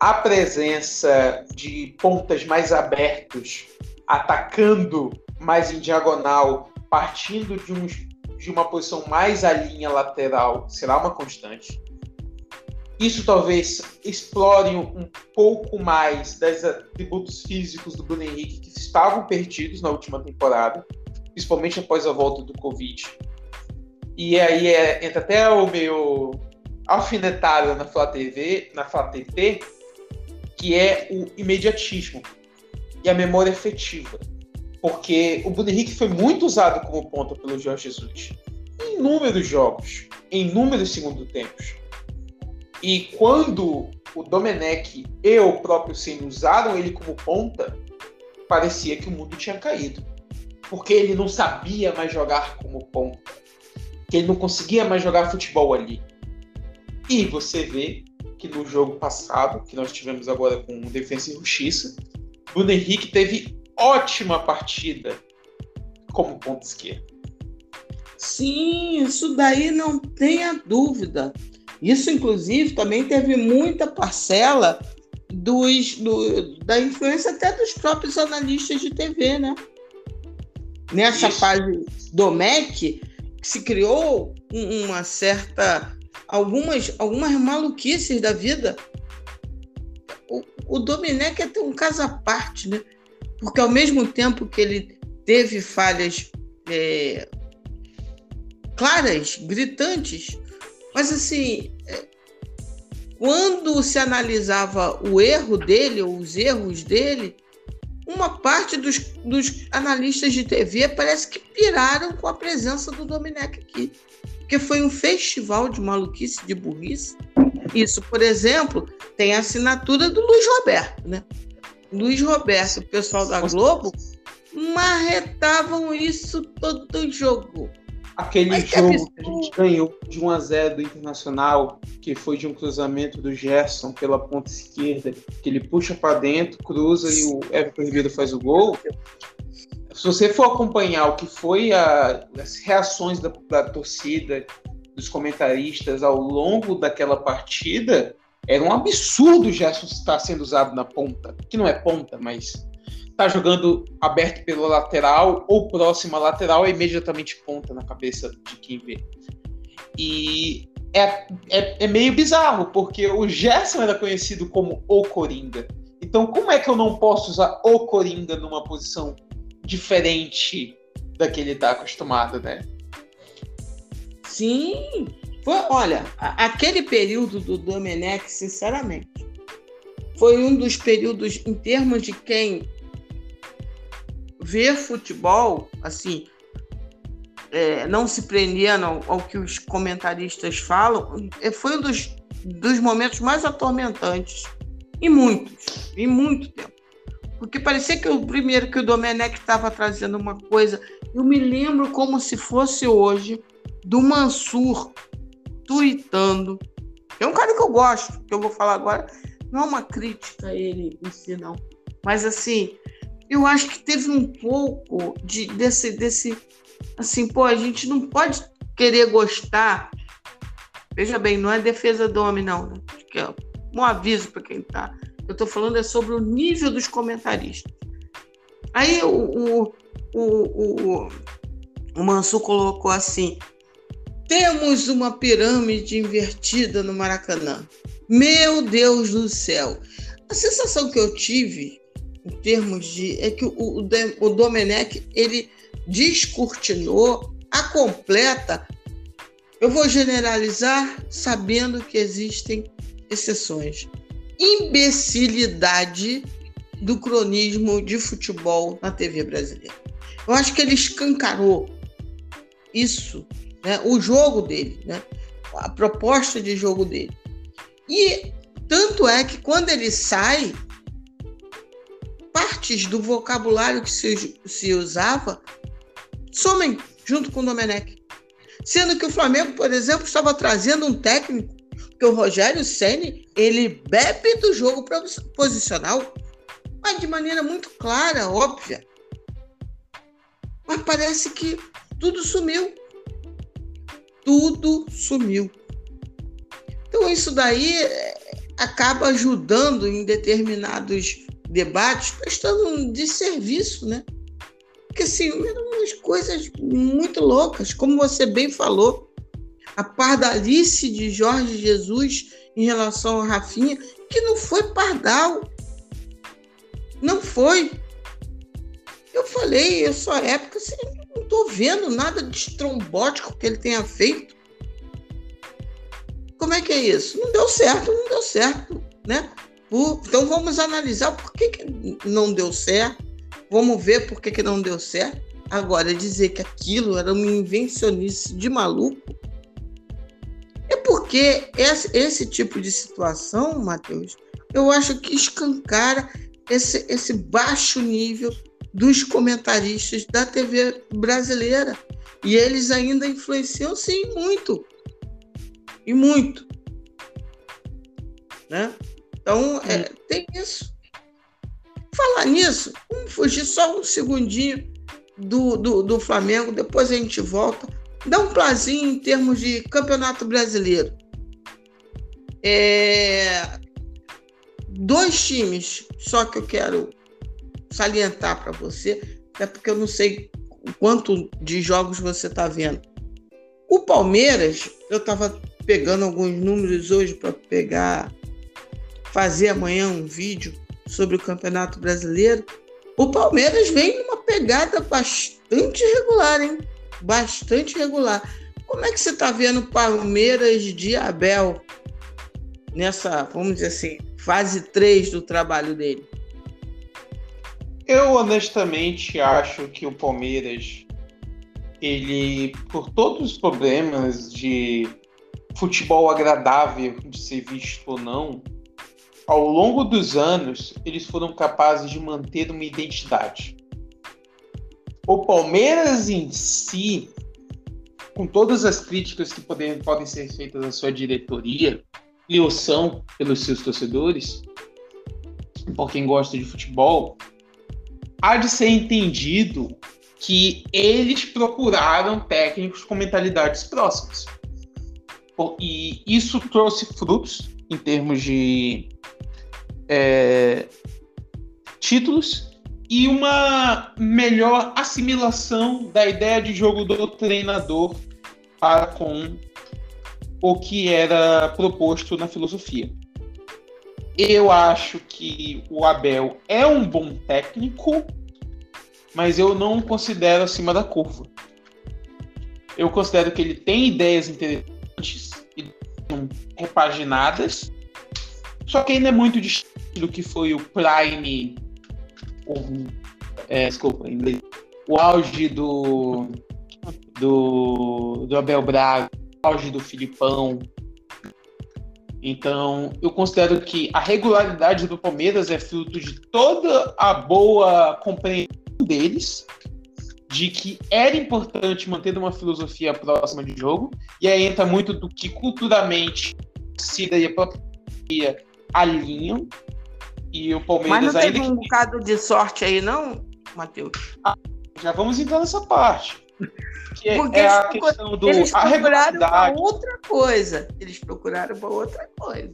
A presença de pontas mais abertos, atacando mais em diagonal, partindo de, um, de uma posição mais à linha lateral, será uma constante. Isso talvez explore um pouco mais dos atributos físicos do Bruno Henrique que estavam perdidos na última temporada, principalmente após a volta do Covid e aí é, entra até o meu alfinetado na Flá TV, na Flá TV, que é o imediatismo e a memória efetiva. Porque o Bruno Henrique foi muito usado como ponta pelo Jorge Jesus em inúmeros jogos, em inúmeros segundo tempos. E quando o Domenech e o próprio Senna usaram ele como ponta, parecia que o mundo tinha caído. Porque ele não sabia mais jogar como ponta que ele não conseguia mais jogar futebol ali. E você vê que no jogo passado, que nós tivemos agora com o Defensa e Justiça, Bruno Henrique teve ótima partida como ponto esquerdo. Sim, isso daí não tenha dúvida. Isso, inclusive, também teve muita parcela dos, do, da influência até dos próprios analistas de TV, né? Nessa Isso. fase do MEC, se criou uma certa algumas algumas maluquices da vida. O, o Domenech é ter um caso à parte, né? Porque ao mesmo tempo que ele teve falhas é, claras, gritantes, mas assim, é, quando se analisava o erro dele ou os erros dele, uma parte dos, dos analistas de TV parece que piraram com a presença do Domenech aqui. Porque foi um festival de maluquice, de burrice. Isso, por exemplo, tem a assinatura do Luiz Roberto, né? Luiz Roberto, o pessoal da Globo, marretavam isso todo jogo. Aquele Mas jogo que, que a gente ganhou de 1 a 0 do Internacional, que foi de um cruzamento do Gerson pela ponta esquerda, que ele puxa para dentro, cruza e o Everton Ribeiro faz o gol. Se você for acompanhar o que foi a, as reações da, da torcida, dos comentaristas ao longo daquela partida, era um absurdo o Gerson estar sendo usado na ponta, que não é ponta, mas tá jogando aberto pela lateral ou próxima lateral é imediatamente ponta na cabeça de quem vê. E é, é, é, meio bizarro, porque o Gerson era conhecido como o Coringa. Então, como é que eu não posso usar o Coringa numa posição diferente da que ele está acostumado, né? Sim. Foi, olha, aquele período do Domenech, sinceramente, foi um dos períodos, em termos de quem ver futebol, assim, é, não se prendendo ao, ao, que os comentaristas falam, é, foi um dos, dos momentos mais atormentantes. E muitos, em muito tempo. Porque parecia que o primeiro que o Domenech estava trazendo uma coisa. Eu me lembro como se fosse hoje do Mansur tweetando. É um cara que eu gosto, que eu vou falar agora. Não é uma crítica a ele em si, não. Mas assim, eu acho que teve um pouco de, desse, desse. Assim, pô, a gente não pode querer gostar. Veja bem, não é defesa do homem, não. Né? É um aviso para quem está. Eu estou falando é sobre o nível dos comentaristas. Aí o, o, o, o, o Mansur colocou assim: temos uma pirâmide invertida no Maracanã. Meu Deus do céu! A sensação que eu tive em termos de. é que o, o, o Domenech ele descortinou a completa. Eu vou generalizar sabendo que existem exceções. Imbecilidade do cronismo de futebol na TV brasileira. Eu acho que ele escancarou isso, né? o jogo dele, né? a proposta de jogo dele. E tanto é que quando ele sai, partes do vocabulário que se, se usava somem junto com o Domenech. Sendo que o Flamengo, por exemplo, estava trazendo um técnico que o Rogério Ceni ele bebe do jogo posicional, mas de maneira muito clara, óbvia. Mas parece que tudo sumiu. Tudo sumiu. Então isso daí eh, acaba ajudando em determinados debates, prestando um desserviço, né? Porque assim, eram umas coisas muito loucas, como você bem falou, a pardalice de Jorge Jesus em relação a Rafinha, que não foi pardal. Não foi. Eu falei, eu sou época, assim, não estou vendo nada de estrombótico que ele tenha feito. Como é que é isso? Não deu certo, não deu certo, né? Então vamos analisar por que, que não deu certo, vamos ver por que, que não deu certo. Agora, dizer que aquilo era uma invencionice de maluco, é porque esse, esse tipo de situação, Matheus, eu acho que escancara esse, esse baixo nível dos comentaristas da TV brasileira. E eles ainda influenciam, sim, muito. E muito. Né? Então, é, tem isso. Falar nisso, vamos fugir só um segundinho do, do, do Flamengo, depois a gente volta. Dá um plazinho em termos de campeonato brasileiro. É, dois times, só que eu quero salientar para você, até porque eu não sei quanto de jogos você está vendo. O Palmeiras, eu estava pegando alguns números hoje para pegar fazer amanhã um vídeo sobre o Campeonato Brasileiro. O Palmeiras vem numa pegada bastante regular, hein? Bastante regular. Como é que você está vendo o Palmeiras de Abel nessa, vamos dizer assim, fase 3 do trabalho dele? Eu honestamente acho que o Palmeiras, ele, por todos os problemas de futebol agradável de ser visto ou não, ao longo dos anos, eles foram capazes de manter uma identidade. O Palmeiras em si, com todas as críticas que podem, podem ser feitas à sua diretoria, e o são pelos seus torcedores, por quem gosta de futebol, há de ser entendido que eles procuraram técnicos com mentalidades próximas. E isso trouxe frutos em termos de é, títulos e uma melhor assimilação da ideia de jogo do treinador para com o que era proposto na filosofia. Eu acho que o Abel é um bom técnico, mas eu não considero acima da curva. Eu considero que ele tem ideias interessantes e repaginadas, só que ainda é muito distante do que foi o Prime, o, é, desculpa, inglês, o auge do, do, do Abel Braga, o auge do Filipão. Então, eu considero que a regularidade do Palmeiras é fruto de toda a boa compreensão deles de que era importante manter uma filosofia próxima de jogo, e aí entra muito do que culturalmente Cida e a própria alinham, e o Palmeiras Mas não teve um que... bocado de sorte aí, não, Matheus? Ah, já vamos entrar nessa parte. Que é Porque é a questão do eles a regularidade. outra coisa. Eles procuraram para outra coisa.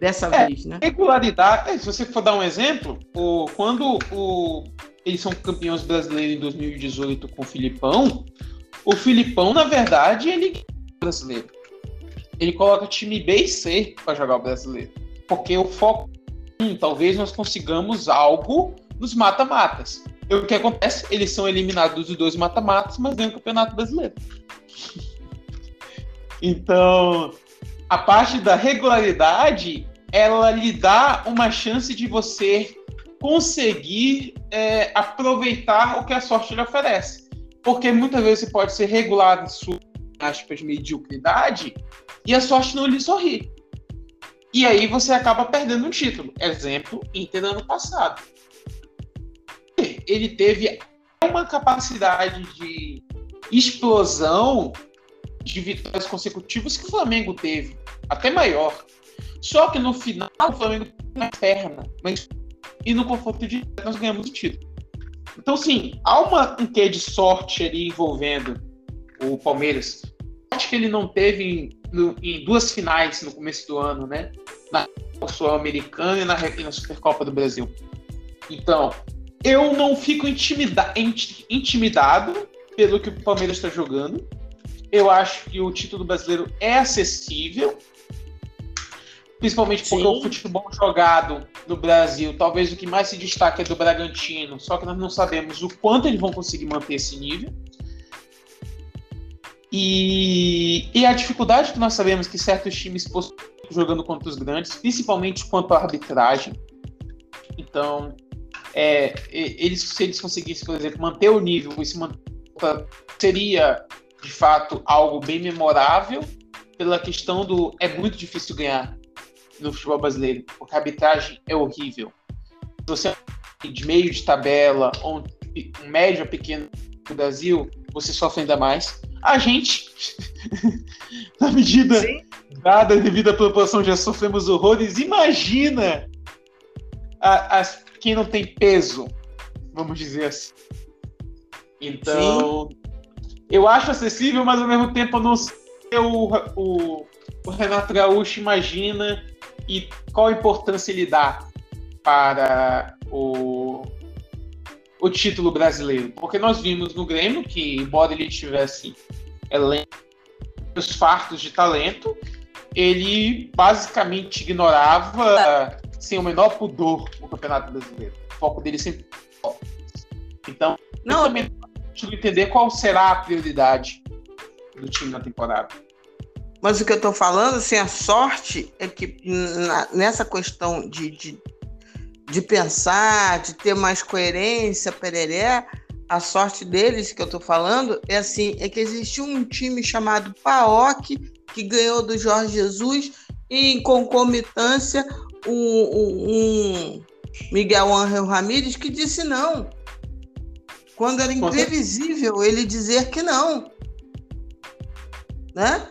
Dessa é, vez, né? Regularidade. É, se você for dar um exemplo, o, quando o, eles são campeões brasileiros em 2018 com o Filipão, o Filipão, na verdade, ele é brasileiro. Ele coloca time B e C para jogar o brasileiro. Porque o foco, hum, talvez nós consigamos algo nos mata-matas. E o que acontece? Eles são eliminados dos dois mata-matas, mas ganham o Campeonato Brasileiro. então, a parte da regularidade, ela lhe dá uma chance de você conseguir é, aproveitar o que a sorte lhe oferece. Porque muitas vezes você pode ser regulado em sua aspas, mediocridade e a sorte não lhe sorri. E aí você acaba perdendo um título. Exemplo, Inter ano passado. Ele teve uma capacidade de explosão de vitórias consecutivas que o Flamengo teve, até maior. Só que no final o Flamengo teve uma perna, mas e no confronto de nós ganhamos o título. Então, sim, há uma, um quê de sorte ali envolvendo o Palmeiras. Acho que ele não teve no, em duas finais no começo do ano, né? Na Sul-Americana e na, na Supercopa do Brasil. Então, eu não fico intimida intimidado pelo que o Palmeiras está jogando. Eu acho que o título brasileiro é acessível, principalmente porque Sim. o futebol jogado no Brasil, talvez o que mais se destaca é do Bragantino, só que nós não sabemos o quanto eles vão conseguir manter esse nível. E, e a dificuldade que nós sabemos que certos times possuem jogando contra os grandes, principalmente quanto à arbitragem. Então, é, eles, se eles conseguissem, por exemplo, manter o nível e se manter, seria de fato algo bem memorável pela questão do é muito difícil ganhar no futebol brasileiro, porque a arbitragem é horrível. Se você é de meio de tabela ou um médio ou pequeno no Brasil, você sofre ainda mais. A gente, [laughs] na medida Sim. dada a devida proporção, já sofremos horrores. Imagina a, a, quem não tem peso, vamos dizer assim. Então, Sim. eu acho acessível, mas ao mesmo tempo eu não sei o, o, o Renato Gaúcho imagina e qual importância ele dá para o, o título brasileiro. Porque nós vimos no Grêmio que, embora ele tivesse os fartos de talento, ele basicamente ignorava sem o menor pudor o Campeonato Brasileiro. O foco dele sempre. Então, não, eu também entender qual será a prioridade do time na temporada. Mas o que eu estou falando, assim, a sorte é que nessa questão de, de, de, pensar, de ter mais coerência, pereré, a sorte deles que eu estou falando é assim, é que existiu um time chamado PAOC que ganhou do Jorge Jesus e em concomitância um, um, um Miguel Ángel Ramírez que disse não. quando era imprevisível ele dizer que não. Né?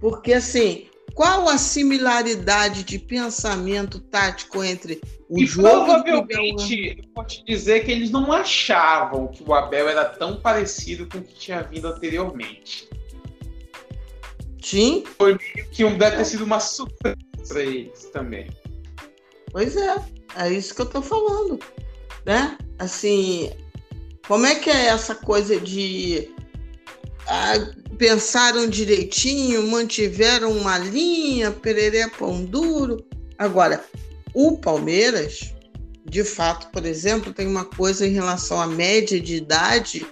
Porque assim, qual a similaridade de pensamento tático entre o e jogo provavelmente, e eu vou te dizer que eles não achavam que o Abel era tão parecido com o que tinha vindo anteriormente. Sim. Foi meio que um, deve ter sido uma surpresa para eles também. Pois é, é isso que eu tô falando, né? Assim, como é que é essa coisa de pensaram direitinho, mantiveram uma linha, pereré pão duro. Agora, o Palmeiras, de fato, por exemplo, tem uma coisa em relação à média de idade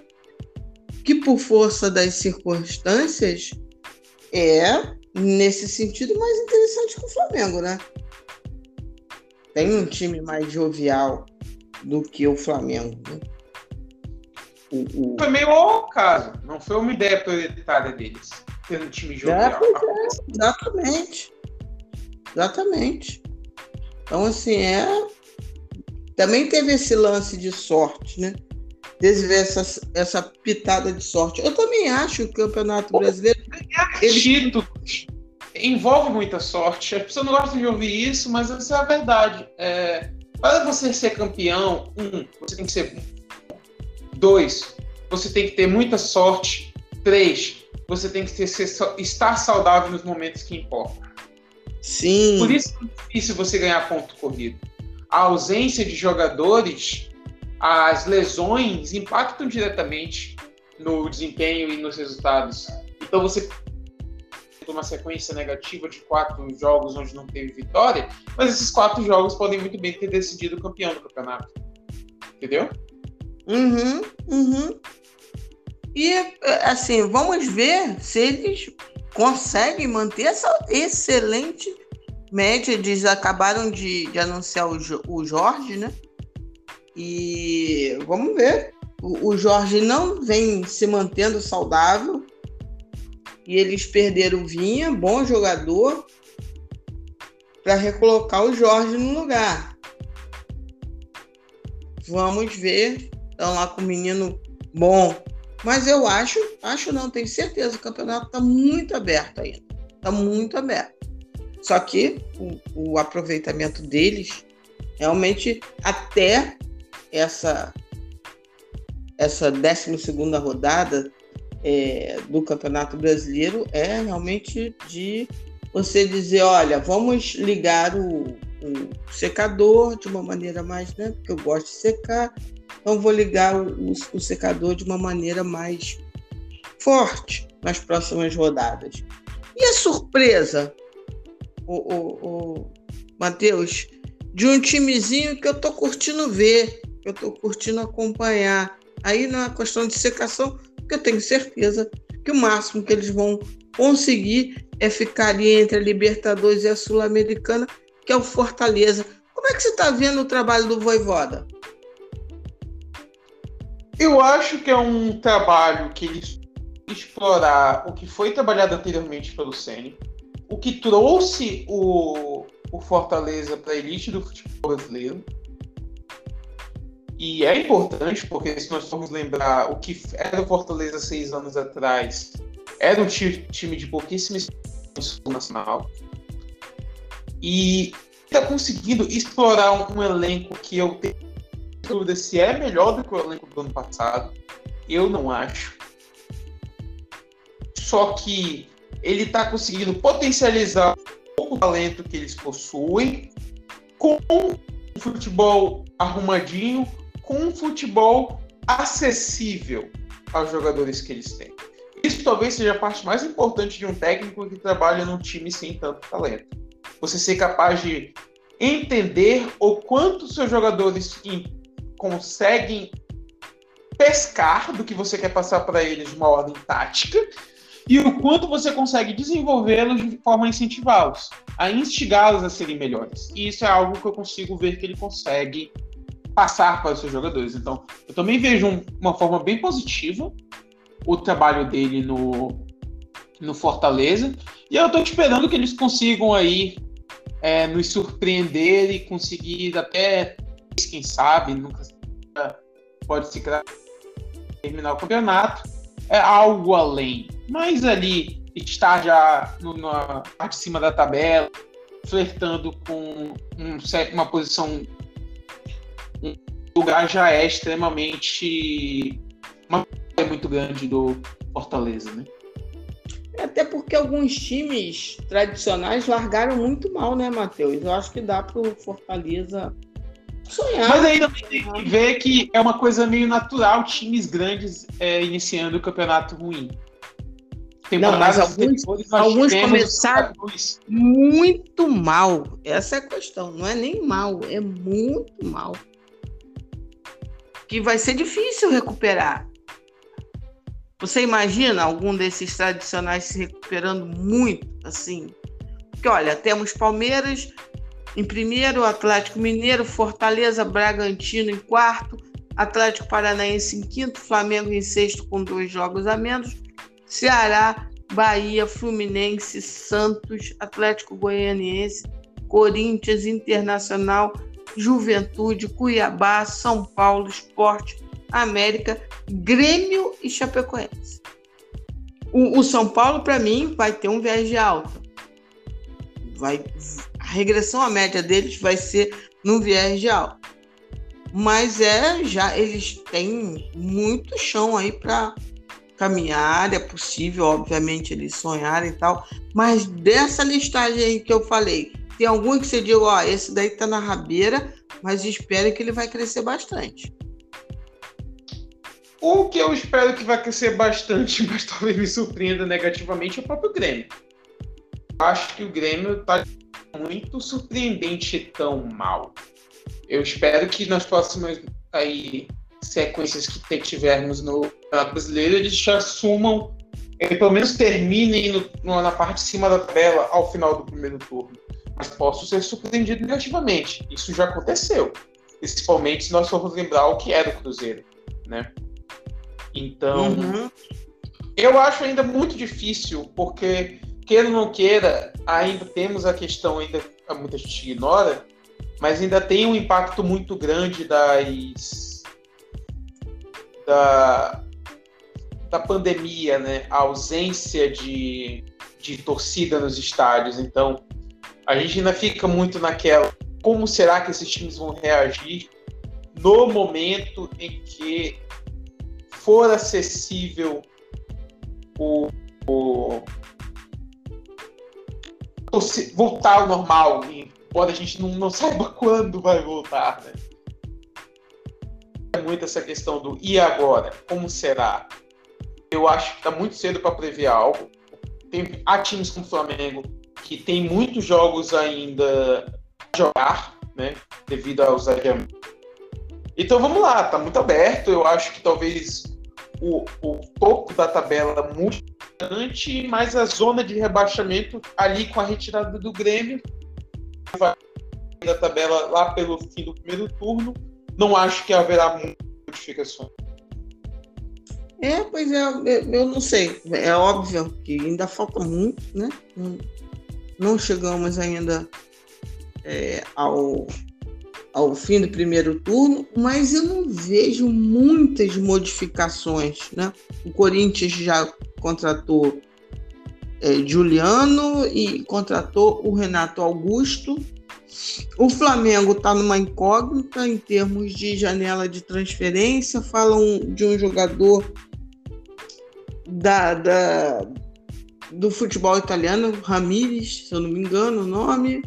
que, por força das circunstâncias, é, nesse sentido, mais interessante que o Flamengo, né? Tem um time mais jovial do que o Flamengo. Né? O, o... Foi meio ao caso, não foi uma ideia prioritária deles, ter um time jovial. É, é, exatamente. Exatamente. Então, assim, é. Também teve esse lance de sorte, né? Teve essa, essa pitada de sorte. Eu também acho que o Campeonato Brasileiro. Ele... Títulos envolve muita sorte. As pessoas não gostam de ouvir isso, mas essa é a verdade. É, para você ser campeão, um, você tem que ser Dois, você tem que ter muita sorte. Três, você tem que ter, ser, estar saudável nos momentos que importam. Sim. Por isso é difícil você ganhar ponto corrido. A ausência de jogadores, as lesões impactam diretamente no desempenho e nos resultados. Então você uma sequência negativa de quatro jogos onde não teve vitória, mas esses quatro jogos podem muito bem ter decidido o campeão do campeonato. Entendeu? Uhum, uhum. E, assim, vamos ver se eles conseguem manter essa excelente média. Eles acabaram de, de anunciar o, o Jorge, né? E vamos ver. O, o Jorge não vem se mantendo saudável. E eles perderam o Vinha, bom jogador, para recolocar o Jorge no lugar. Vamos ver estão lá com o menino bom. Mas eu acho, acho não, tenho certeza, o campeonato está muito aberto ainda. Está muito aberto. Só que o, o aproveitamento deles, realmente, até essa essa 12 rodada é, do Campeonato Brasileiro é realmente de você dizer, olha, vamos ligar o, o secador de uma maneira mais, né? Porque eu gosto de secar, então, vou ligar o, o secador de uma maneira mais forte nas próximas rodadas. E a surpresa, o, o, o Matheus, de um timezinho que eu tô curtindo ver, que eu tô curtindo acompanhar. Aí não é questão de secação, porque eu tenho certeza que o máximo que eles vão conseguir é ficar ali entre a Libertadores e a Sul-Americana, que é o Fortaleza. Como é que você está vendo o trabalho do Voivoda? Eu acho que é um trabalho que eles explorar o que foi trabalhado anteriormente pelo Ceni, o que trouxe o, o Fortaleza para a elite do futebol brasileiro. E é importante, porque se nós formos lembrar o que era o Fortaleza seis anos atrás, era um time de pouquíssima experiência nacional. E está conseguindo explorar um, um elenco que eu tenho dúvida se é melhor do que o elenco do ano passado. Eu não acho. Só que ele está conseguindo potencializar o talento que eles possuem com um futebol arrumadinho, com um futebol acessível aos jogadores que eles têm. Isso talvez seja a parte mais importante de um técnico que trabalha num time sem tanto talento. Você ser capaz de entender o quanto seus jogadores conseguem pescar do que você quer passar para eles de uma ordem tática e o quanto você consegue desenvolvê-los de forma a incentivá-los, a instigá-los a serem melhores. E isso é algo que eu consigo ver que ele consegue passar para os seus jogadores. Então, eu também vejo um, uma forma bem positiva o trabalho dele no, no Fortaleza. E eu estou esperando que eles consigam aí é, nos surpreender e conseguir até quem sabe, nunca pode se terminar o campeonato, é algo além. Mas ali estar já no, na parte de cima da tabela, flertando com um, uma posição, um lugar já é extremamente uma é muito grande do Fortaleza, né? Até porque alguns times tradicionais largaram muito mal, né, Matheus? Eu acho que dá para o Fortaleza sonhar. Mas ainda tem que ver que é uma coisa meio natural times grandes é, iniciando o campeonato ruim. Não, mas alguns, alguns começaram muito mal. Essa é a questão. Não é nem mal, é muito mal. Que vai ser difícil recuperar. Você imagina algum desses tradicionais se recuperando muito assim? Porque olha, temos Palmeiras em primeiro, Atlético Mineiro, Fortaleza, Bragantino em quarto, Atlético Paranaense em quinto, Flamengo em sexto com dois jogos a menos, Ceará, Bahia, Fluminense, Santos, Atlético Goianiense, Corinthians, Internacional, Juventude, Cuiabá, São Paulo, Esporte, América, Grêmio e Chapecoense. O, o São Paulo, para mim, vai ter um viés de alta. Vai, a regressão à média deles vai ser no viés de alta. Mas é já eles têm muito chão aí para caminhar, é possível, obviamente, eles sonharem e tal. Mas dessa listagem aí que eu falei, tem algum que você diga, ó, esse daí tá na rabeira, mas espere que ele vai crescer bastante. O que eu espero que vai crescer bastante, [laughs] mas talvez me surpreenda negativamente, é o próprio Grêmio. Acho que o Grêmio está muito surpreendente tão mal. Eu espero que nas próximas aí, sequências que tivermos no Brasileiro, eles já assumam, eh, pelo menos terminem no, na parte de cima da tabela ao final do primeiro turno. Mas posso ser surpreendido negativamente. Isso já aconteceu. Principalmente se nós formos lembrar o que era o Cruzeiro. Né? Então, uhum. eu acho ainda muito difícil, porque, queira ou não queira, ainda temos a questão, ainda muita gente ignora, mas ainda tem um impacto muito grande das. da, da pandemia, né? A ausência de, de torcida nos estádios. Então, a gente ainda fica muito naquela. Como será que esses times vão reagir no momento em que for acessível o, o voltar ao normal, embora a gente não, não saiba [laughs] quando vai voltar, né? É muito essa questão do e agora? Como será? Eu acho que está muito cedo para prever algo. Tem, há times como o Flamengo que tem muitos jogos ainda a jogar, né? Devido aos adiamentos. Então vamos lá, tá muito aberto. Eu acho que talvez o, o topo da tabela muito importante, mas a zona de rebaixamento ali com a retirada do Grêmio da tabela lá pelo fim do primeiro turno, não acho que haverá modificações. É, pois é, eu não sei. É óbvio que ainda falta muito, né? Não chegamos ainda é, ao ao fim do primeiro turno, mas eu não vejo muitas modificações. Né? O Corinthians já contratou é, Juliano e contratou o Renato Augusto. O Flamengo está numa incógnita em termos de janela de transferência. Falam de um jogador da, da do futebol italiano, Ramires, se eu não me engano o nome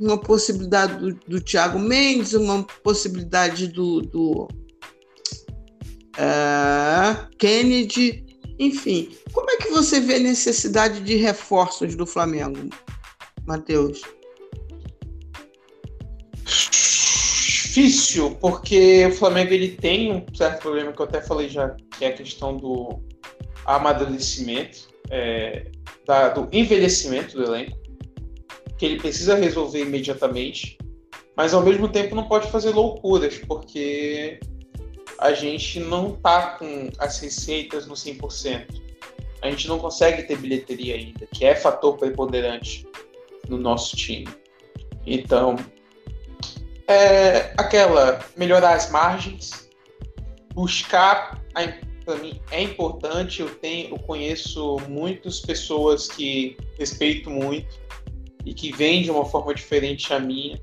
uma possibilidade do, do Thiago Mendes, uma possibilidade do, do uh, Kennedy, enfim. Como é que você vê a necessidade de reforços do Flamengo, Matheus? Difícil, porque o Flamengo ele tem um certo problema que eu até falei já, que é a questão do amadurecimento, é, da, do envelhecimento do elenco que ele precisa resolver imediatamente, mas ao mesmo tempo não pode fazer loucuras, porque a gente não tá com as receitas no 100%. A gente não consegue ter bilheteria ainda, que é fator preponderante no nosso time. Então, é aquela melhorar as margens, buscar para mim é importante. Eu tenho, eu conheço muitas pessoas que respeito muito e que vêm de uma forma diferente a minha,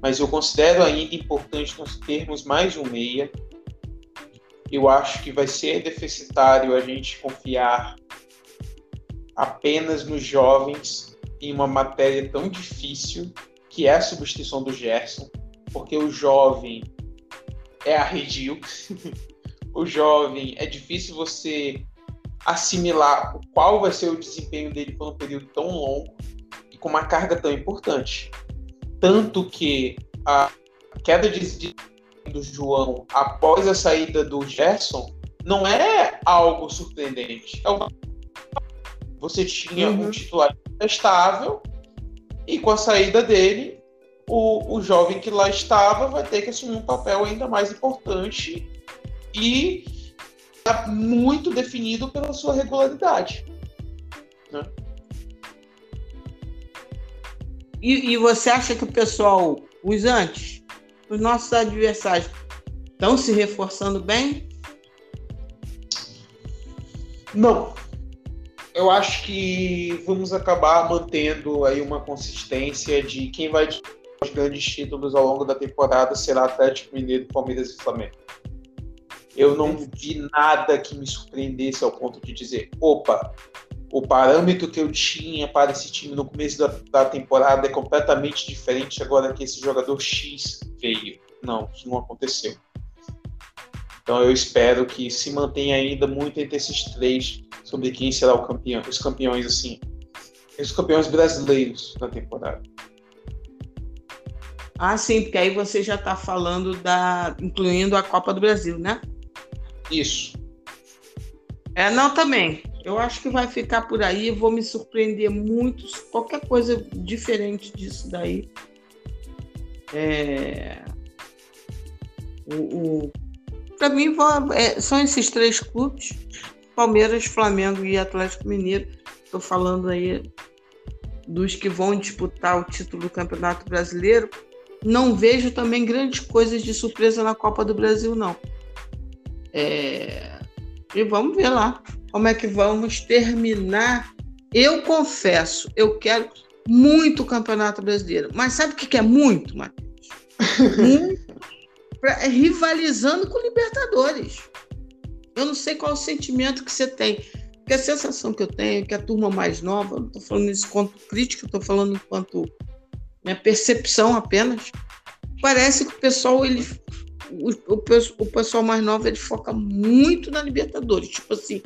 mas eu considero ainda importante nós termos mais um meia. Eu acho que vai ser deficitário a gente confiar apenas nos jovens em uma matéria tão difícil que é a substituição do Gerson, porque o jovem é arredio. [laughs] o jovem é difícil você assimilar qual vai ser o desempenho dele por um período tão longo com uma carga tão importante. Tanto que a queda de do João após a saída do Gerson não é algo surpreendente. É uma... Você tinha uhum. um titular estável e com a saída dele, o, o jovem que lá estava vai ter que assumir um papel ainda mais importante e tá muito definido pela sua regularidade. Né? E, e, você acha que o pessoal, os antes, os nossos adversários, estão se reforçando bem? Não. Eu acho que vamos acabar mantendo aí uma consistência de quem vai os grandes títulos ao longo da temporada será Atlético Mineiro, Palmeiras e Flamengo. Eu não vi nada que me surpreendesse ao ponto de dizer, opa, o parâmetro que eu tinha para esse time no começo da, da temporada é completamente diferente agora que esse jogador X veio. Não, isso não aconteceu. Então eu espero que se mantenha ainda muito entre esses três sobre quem será o campeão, os campeões assim, os campeões brasileiros da temporada. Ah, sim, porque aí você já está falando da, incluindo a Copa do Brasil, né? Isso. É, não, também. Eu acho que vai ficar por aí. Vou me surpreender muito. Qualquer coisa diferente disso daí. É... O, o... Para mim, é, são esses três clubes: Palmeiras, Flamengo e Atlético Mineiro. Estou falando aí dos que vão disputar o título do Campeonato Brasileiro. Não vejo também grandes coisas de surpresa na Copa do Brasil, não. É... E vamos ver lá como é que vamos terminar. Eu confesso, eu quero muito o Campeonato Brasileiro. Mas sabe o que é muito, Matheus? Muito [laughs] pra, é rivalizando com Libertadores. Eu não sei qual o sentimento que você tem. Porque a sensação que eu tenho é que a turma mais nova, não estou falando isso quanto crítica, estou falando enquanto minha percepção apenas, parece que o pessoal ele o, o, o pessoal mais novo ele foca muito na Libertadores. Tipo assim,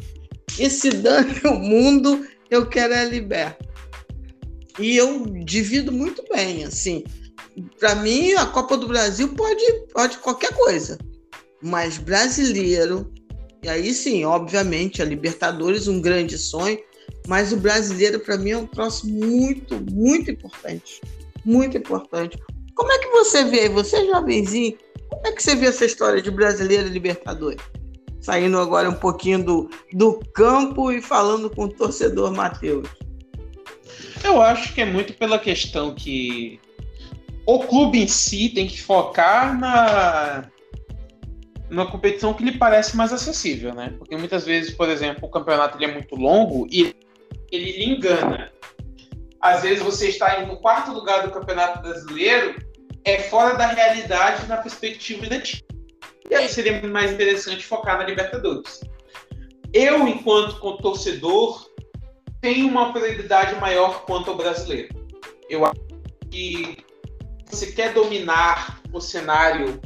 esse dano o mundo, eu quero é liberta. E eu divido muito bem, assim. Para mim, a Copa do Brasil pode, pode qualquer coisa. Mas brasileiro, e aí sim, obviamente, a Libertadores, um grande sonho, mas o brasileiro, para mim, é um troço muito, muito importante. Muito importante. Como é que você vê, você é jovenzinho, como é que você vê essa história de brasileiro e Libertadores? Saindo agora um pouquinho do, do campo e falando com o torcedor Matheus. Eu acho que é muito pela questão que o clube em si tem que focar na numa competição que lhe parece mais acessível, né? Porque muitas vezes, por exemplo, o campeonato ele é muito longo e ele lhe engana. Às vezes você está no quarto lugar do campeonato brasileiro é fora da realidade na perspectiva da time. E aí seria mais interessante focar na Libertadores. Eu, enquanto torcedor, tenho uma prioridade maior quanto ao brasileiro. Eu acho que você quer dominar o cenário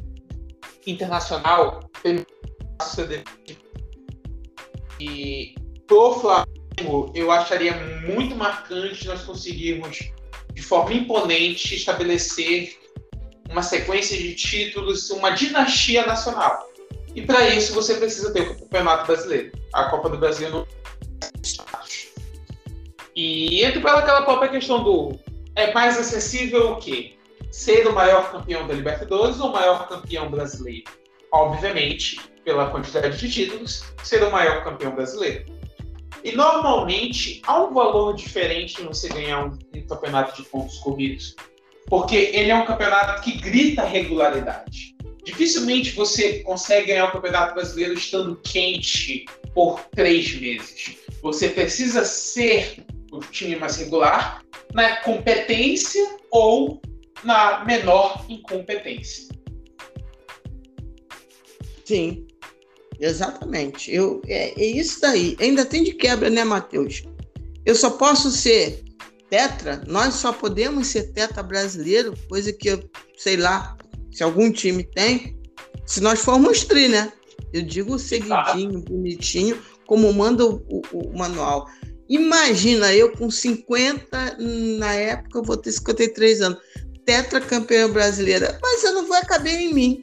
internacional, e pro Flamengo, eu acharia muito marcante nós conseguirmos, de forma imponente, estabelecer uma sequência de títulos, uma dinastia nacional. E para isso você precisa ter o Campeonato Brasileiro. A Copa do Brasil não e entra pela aquela própria questão do é mais acessível o quê? Ser o maior campeão da Libertadores ou o maior campeão brasileiro? Obviamente, pela quantidade de títulos, ser o maior campeão brasileiro. E normalmente há um valor diferente em você ganhar um campeonato de pontos corridos porque ele é um campeonato que grita regularidade. Dificilmente você consegue ganhar o Campeonato Brasileiro estando quente por três meses. Você precisa ser o time mais regular na competência ou na menor incompetência. Sim, exatamente. Eu, é, é isso daí. Ainda tem de quebra, né, Matheus? Eu só posso ser tetra, nós só podemos ser tetra brasileiro, coisa que eu sei lá se algum time tem, se nós formos tri, né? Eu digo seguidinho, bonitinho, como manda o, o, o, manual. Imagina eu com 50, na época eu vou ter 53 anos, tetra campeã brasileira, mas eu não vou caber em mim.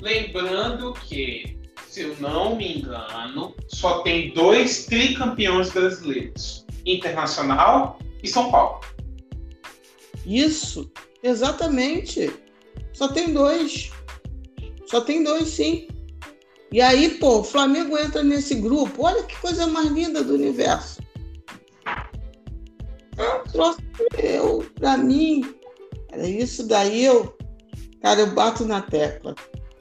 Lembrando que, se eu não me engano, só tem dois tricampeões brasileiros: Internacional e São Paulo. Isso, exatamente. Só tem dois. Só tem dois, sim. E aí, pô, o Flamengo entra nesse grupo. Olha que coisa mais linda do universo. É eu, pra mim, cara, isso daí eu, cara, eu bato na tecla.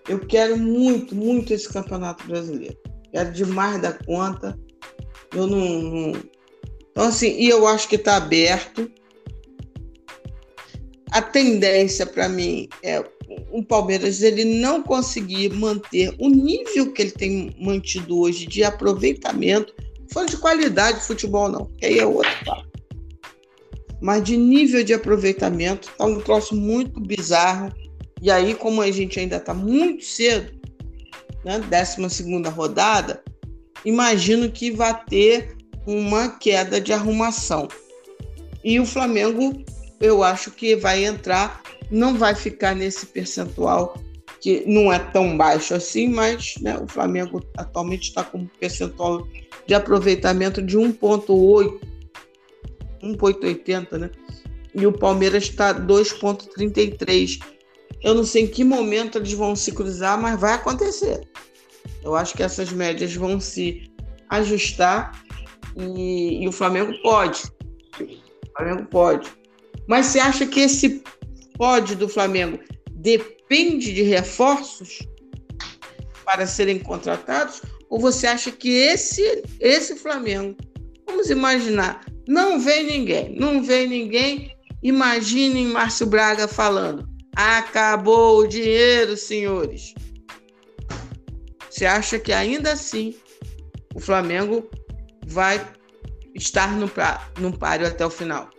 Eu quero muito, muito esse campeonato brasileiro. Quero demais da conta. Eu não, não... Então, assim, e eu acho que está aberto a tendência para mim é o Palmeiras ele não conseguir manter o nível que ele tem mantido hoje de aproveitamento, foi de qualidade de futebol não, que aí é outro papo. Mas de nível de aproveitamento, tá um troço muito bizarro. E aí, como a gente ainda está muito cedo, né, 12 segunda rodada, imagino que vai ter uma queda de arrumação. E o Flamengo eu acho que vai entrar, não vai ficar nesse percentual que não é tão baixo assim, mas né, o Flamengo atualmente está com um percentual de aproveitamento de 1,8, 1,80, né? E o Palmeiras está 2,33. Eu não sei em que momento eles vão se cruzar, mas vai acontecer. Eu acho que essas médias vão se ajustar e, e o Flamengo pode. O Flamengo pode. Mas você acha que esse pódio do Flamengo depende de reforços para serem contratados? Ou você acha que esse, esse Flamengo, vamos imaginar, não vem ninguém, não vem ninguém, imaginem Márcio Braga falando: acabou o dinheiro, senhores. Você acha que ainda assim o Flamengo vai estar no, pra, no páreo até o final?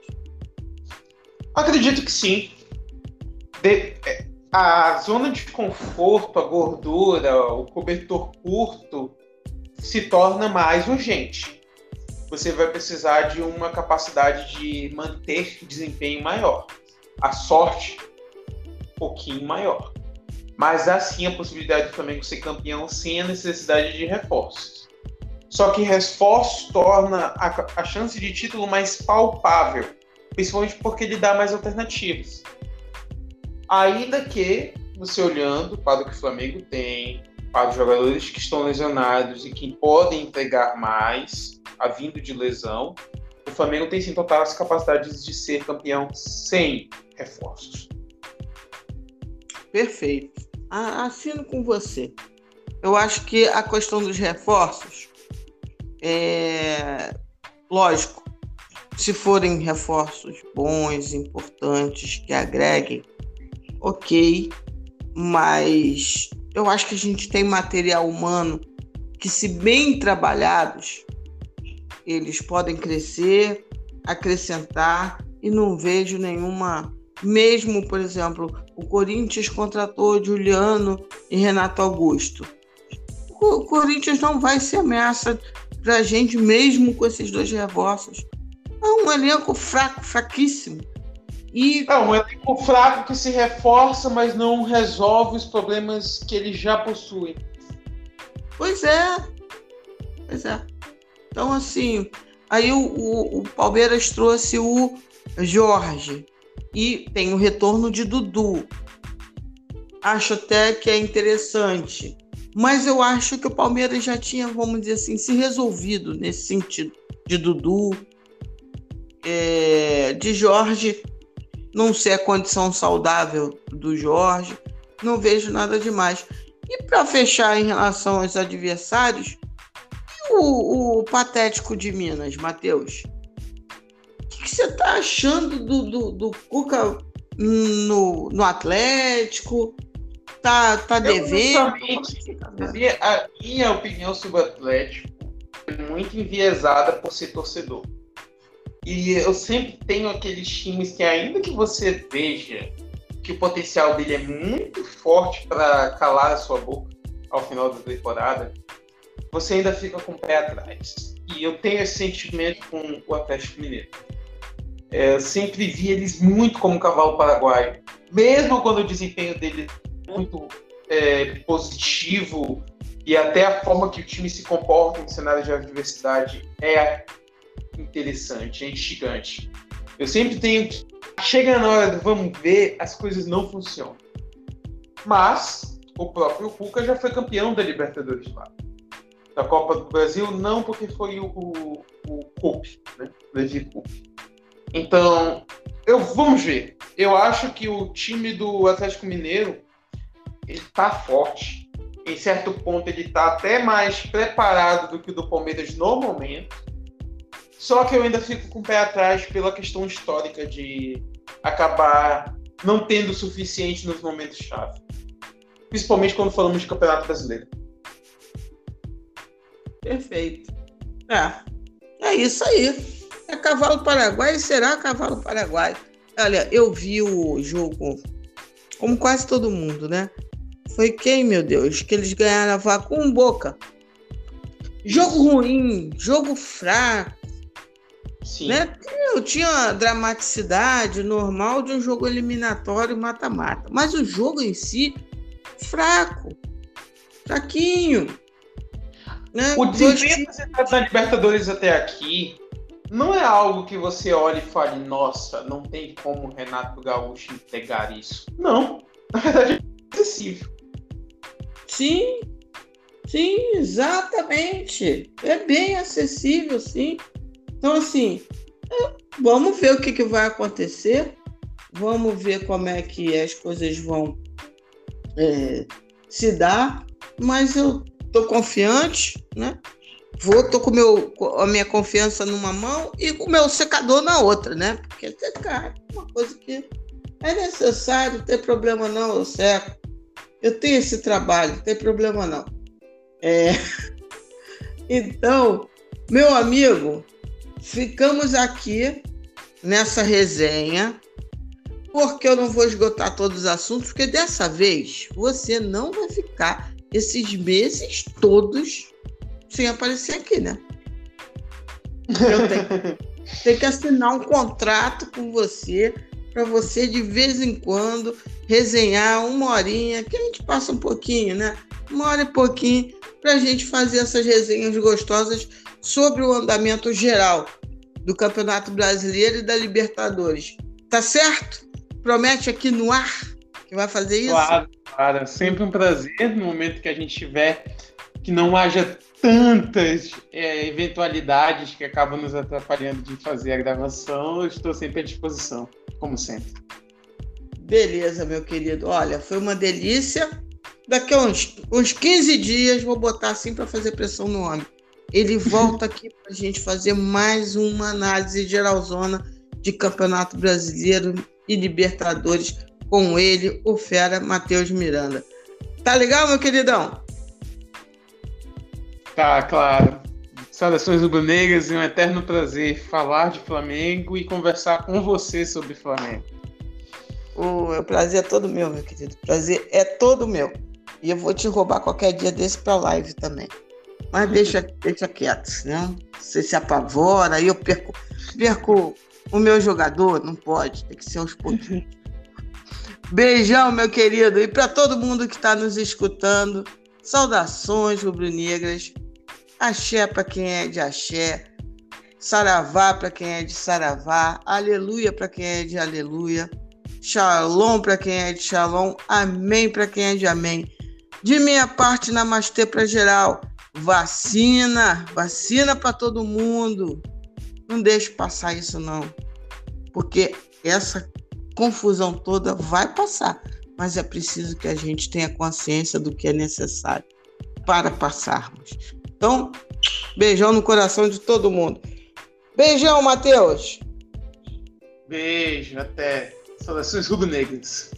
Acredito que sim. De, é, a zona de conforto, a gordura, o cobertor curto se torna mais urgente. Você vai precisar de uma capacidade de manter desempenho maior. A sorte, um pouquinho maior. Mas há sim a possibilidade do Flamengo ser campeão sem a necessidade de reforços. Só que reforço torna a, a chance de título mais palpável principalmente porque ele dá mais alternativas. Ainda que você olhando para o que o Flamengo tem, para os jogadores que estão lesionados e que podem entregar mais, a vindo de lesão, o Flamengo tem sim total as capacidades de ser campeão sem reforços. Perfeito. Assino com você. Eu acho que a questão dos reforços é lógico se forem reforços bons, importantes, que agreguem, ok, mas eu acho que a gente tem material humano que, se bem trabalhados, eles podem crescer, acrescentar e não vejo nenhuma. Mesmo, por exemplo, o Corinthians contratou Juliano e Renato Augusto. O Corinthians não vai ser ameaça para a gente, mesmo com esses dois reforços. É um elenco fraco, fraquíssimo. E... É um elenco fraco que se reforça, mas não resolve os problemas que ele já possui. Pois é. Pois é. Então, assim, aí o, o, o Palmeiras trouxe o Jorge e tem o retorno de Dudu. Acho até que é interessante. Mas eu acho que o Palmeiras já tinha, vamos dizer assim, se resolvido nesse sentido de Dudu, é, de Jorge, não sei a condição saudável do Jorge, não vejo nada demais. E para fechar em relação aos adversários, o, o patético de Minas, Matheus? O que, que você está achando do, do, do Cuca no, no Atlético? Tá, tá devendo? A minha, a minha opinião sobre o Atlético é muito enviesada por ser torcedor. E eu sempre tenho aqueles times que, ainda que você veja que o potencial dele é muito forte para calar a sua boca ao final da temporada, você ainda fica com o pé atrás. E eu tenho esse sentimento com o Atlético Mineiro. É, eu sempre vi eles muito como cavalo paraguaio. Mesmo quando o desempenho dele é muito é, positivo e até a forma que o time se comporta em cenário de adversidade é interessante, é instigante. Eu sempre tenho que. Chega na hora do vamos ver, as coisas não funcionam. Mas o próprio Cuca já foi campeão da Libertadores lá. Da Copa do Brasil, não porque foi o, o, o né? Levi Coupe. Então, eu, vamos ver. Eu acho que o time do Atlético Mineiro ele tá forte. Em certo ponto, ele tá até mais preparado do que o do Palmeiras no momento. Só que eu ainda fico com o pé atrás pela questão histórica de acabar não tendo o suficiente nos momentos chave. Principalmente quando falamos de Campeonato Brasileiro. Perfeito. É, é isso aí. É cavalo paraguai será cavalo paraguai. Olha, eu vi o jogo, como quase todo mundo, né? Foi quem, meu Deus? Que eles ganharam a vaca com boca. Jogo ruim, jogo fraco, Sim. Né? Eu tinha a dramaticidade normal de um jogo eliminatório mata-mata. Mas o jogo em si, fraco. Fraquinho. Né? O desempenho Dois... da Libertadores até aqui não é algo que você olhe e fale, nossa, não tem como o Renato Gaúcho entregar isso. Não. [laughs] Na verdade, é acessível. Sim, sim, exatamente. É bem acessível, sim. Então, assim, é, vamos ver o que, que vai acontecer, vamos ver como é que as coisas vão é, se dar, mas eu tô confiante, né? Vou, tô com meu, a minha confiança numa mão e com o meu secador na outra, né? Porque secar é uma coisa que é necessário, não tem problema não, eu seco. Eu tenho esse trabalho, não tem problema não. É... [laughs] Então, meu amigo, Ficamos aqui nessa resenha, porque eu não vou esgotar todos os assuntos, porque dessa vez você não vai ficar esses meses todos sem aparecer aqui, né? Eu tenho, tenho [laughs] que assinar um contrato com você para você de vez em quando resenhar uma horinha, que a gente passa um pouquinho, né? Uma hora e pouquinho para a gente fazer essas resenhas gostosas sobre o andamento geral do Campeonato Brasileiro e da Libertadores. Tá certo? Promete aqui no ar que vai fazer isso? Claro, claro. É sempre um prazer no momento que a gente tiver que não haja tantas é, eventualidades que acabam nos atrapalhando de fazer a gravação. Eu estou sempre à disposição, como sempre. Beleza, meu querido. Olha, foi uma delícia. Daqui a uns, uns 15 dias vou botar assim para fazer pressão no homem ele volta aqui para a gente fazer mais uma análise geralzona de Campeonato Brasileiro e Libertadores com ele, o fera Matheus Miranda. Tá legal, meu queridão? Tá, claro. Saudações rubro-negras e um eterno prazer falar de Flamengo e conversar com você sobre Flamengo. O prazer é todo meu, meu querido. Prazer é todo meu. E eu vou te roubar qualquer dia desse para live também. Mas deixa, [laughs] deixa quieto, né? Você se apavora, aí eu perco, perco o meu jogador, não pode, tem que ser aos pouquinhos. [laughs] Beijão, meu querido, e para todo mundo que está nos escutando, saudações rubro-negras, axé para quem é de axé, saravá para quem é de saravá, aleluia para quem é de aleluia, shalom para quem é de shalom, amém para quem é de amém. De minha parte, namastê para geral. Vacina, vacina para todo mundo. Não deixe passar isso não, porque essa confusão toda vai passar. mas é preciso que a gente tenha consciência do que é necessário para passarmos. Então, beijão no coração de todo mundo. Beijão, Matheus! Beijo, até. Saudações rubro-negras.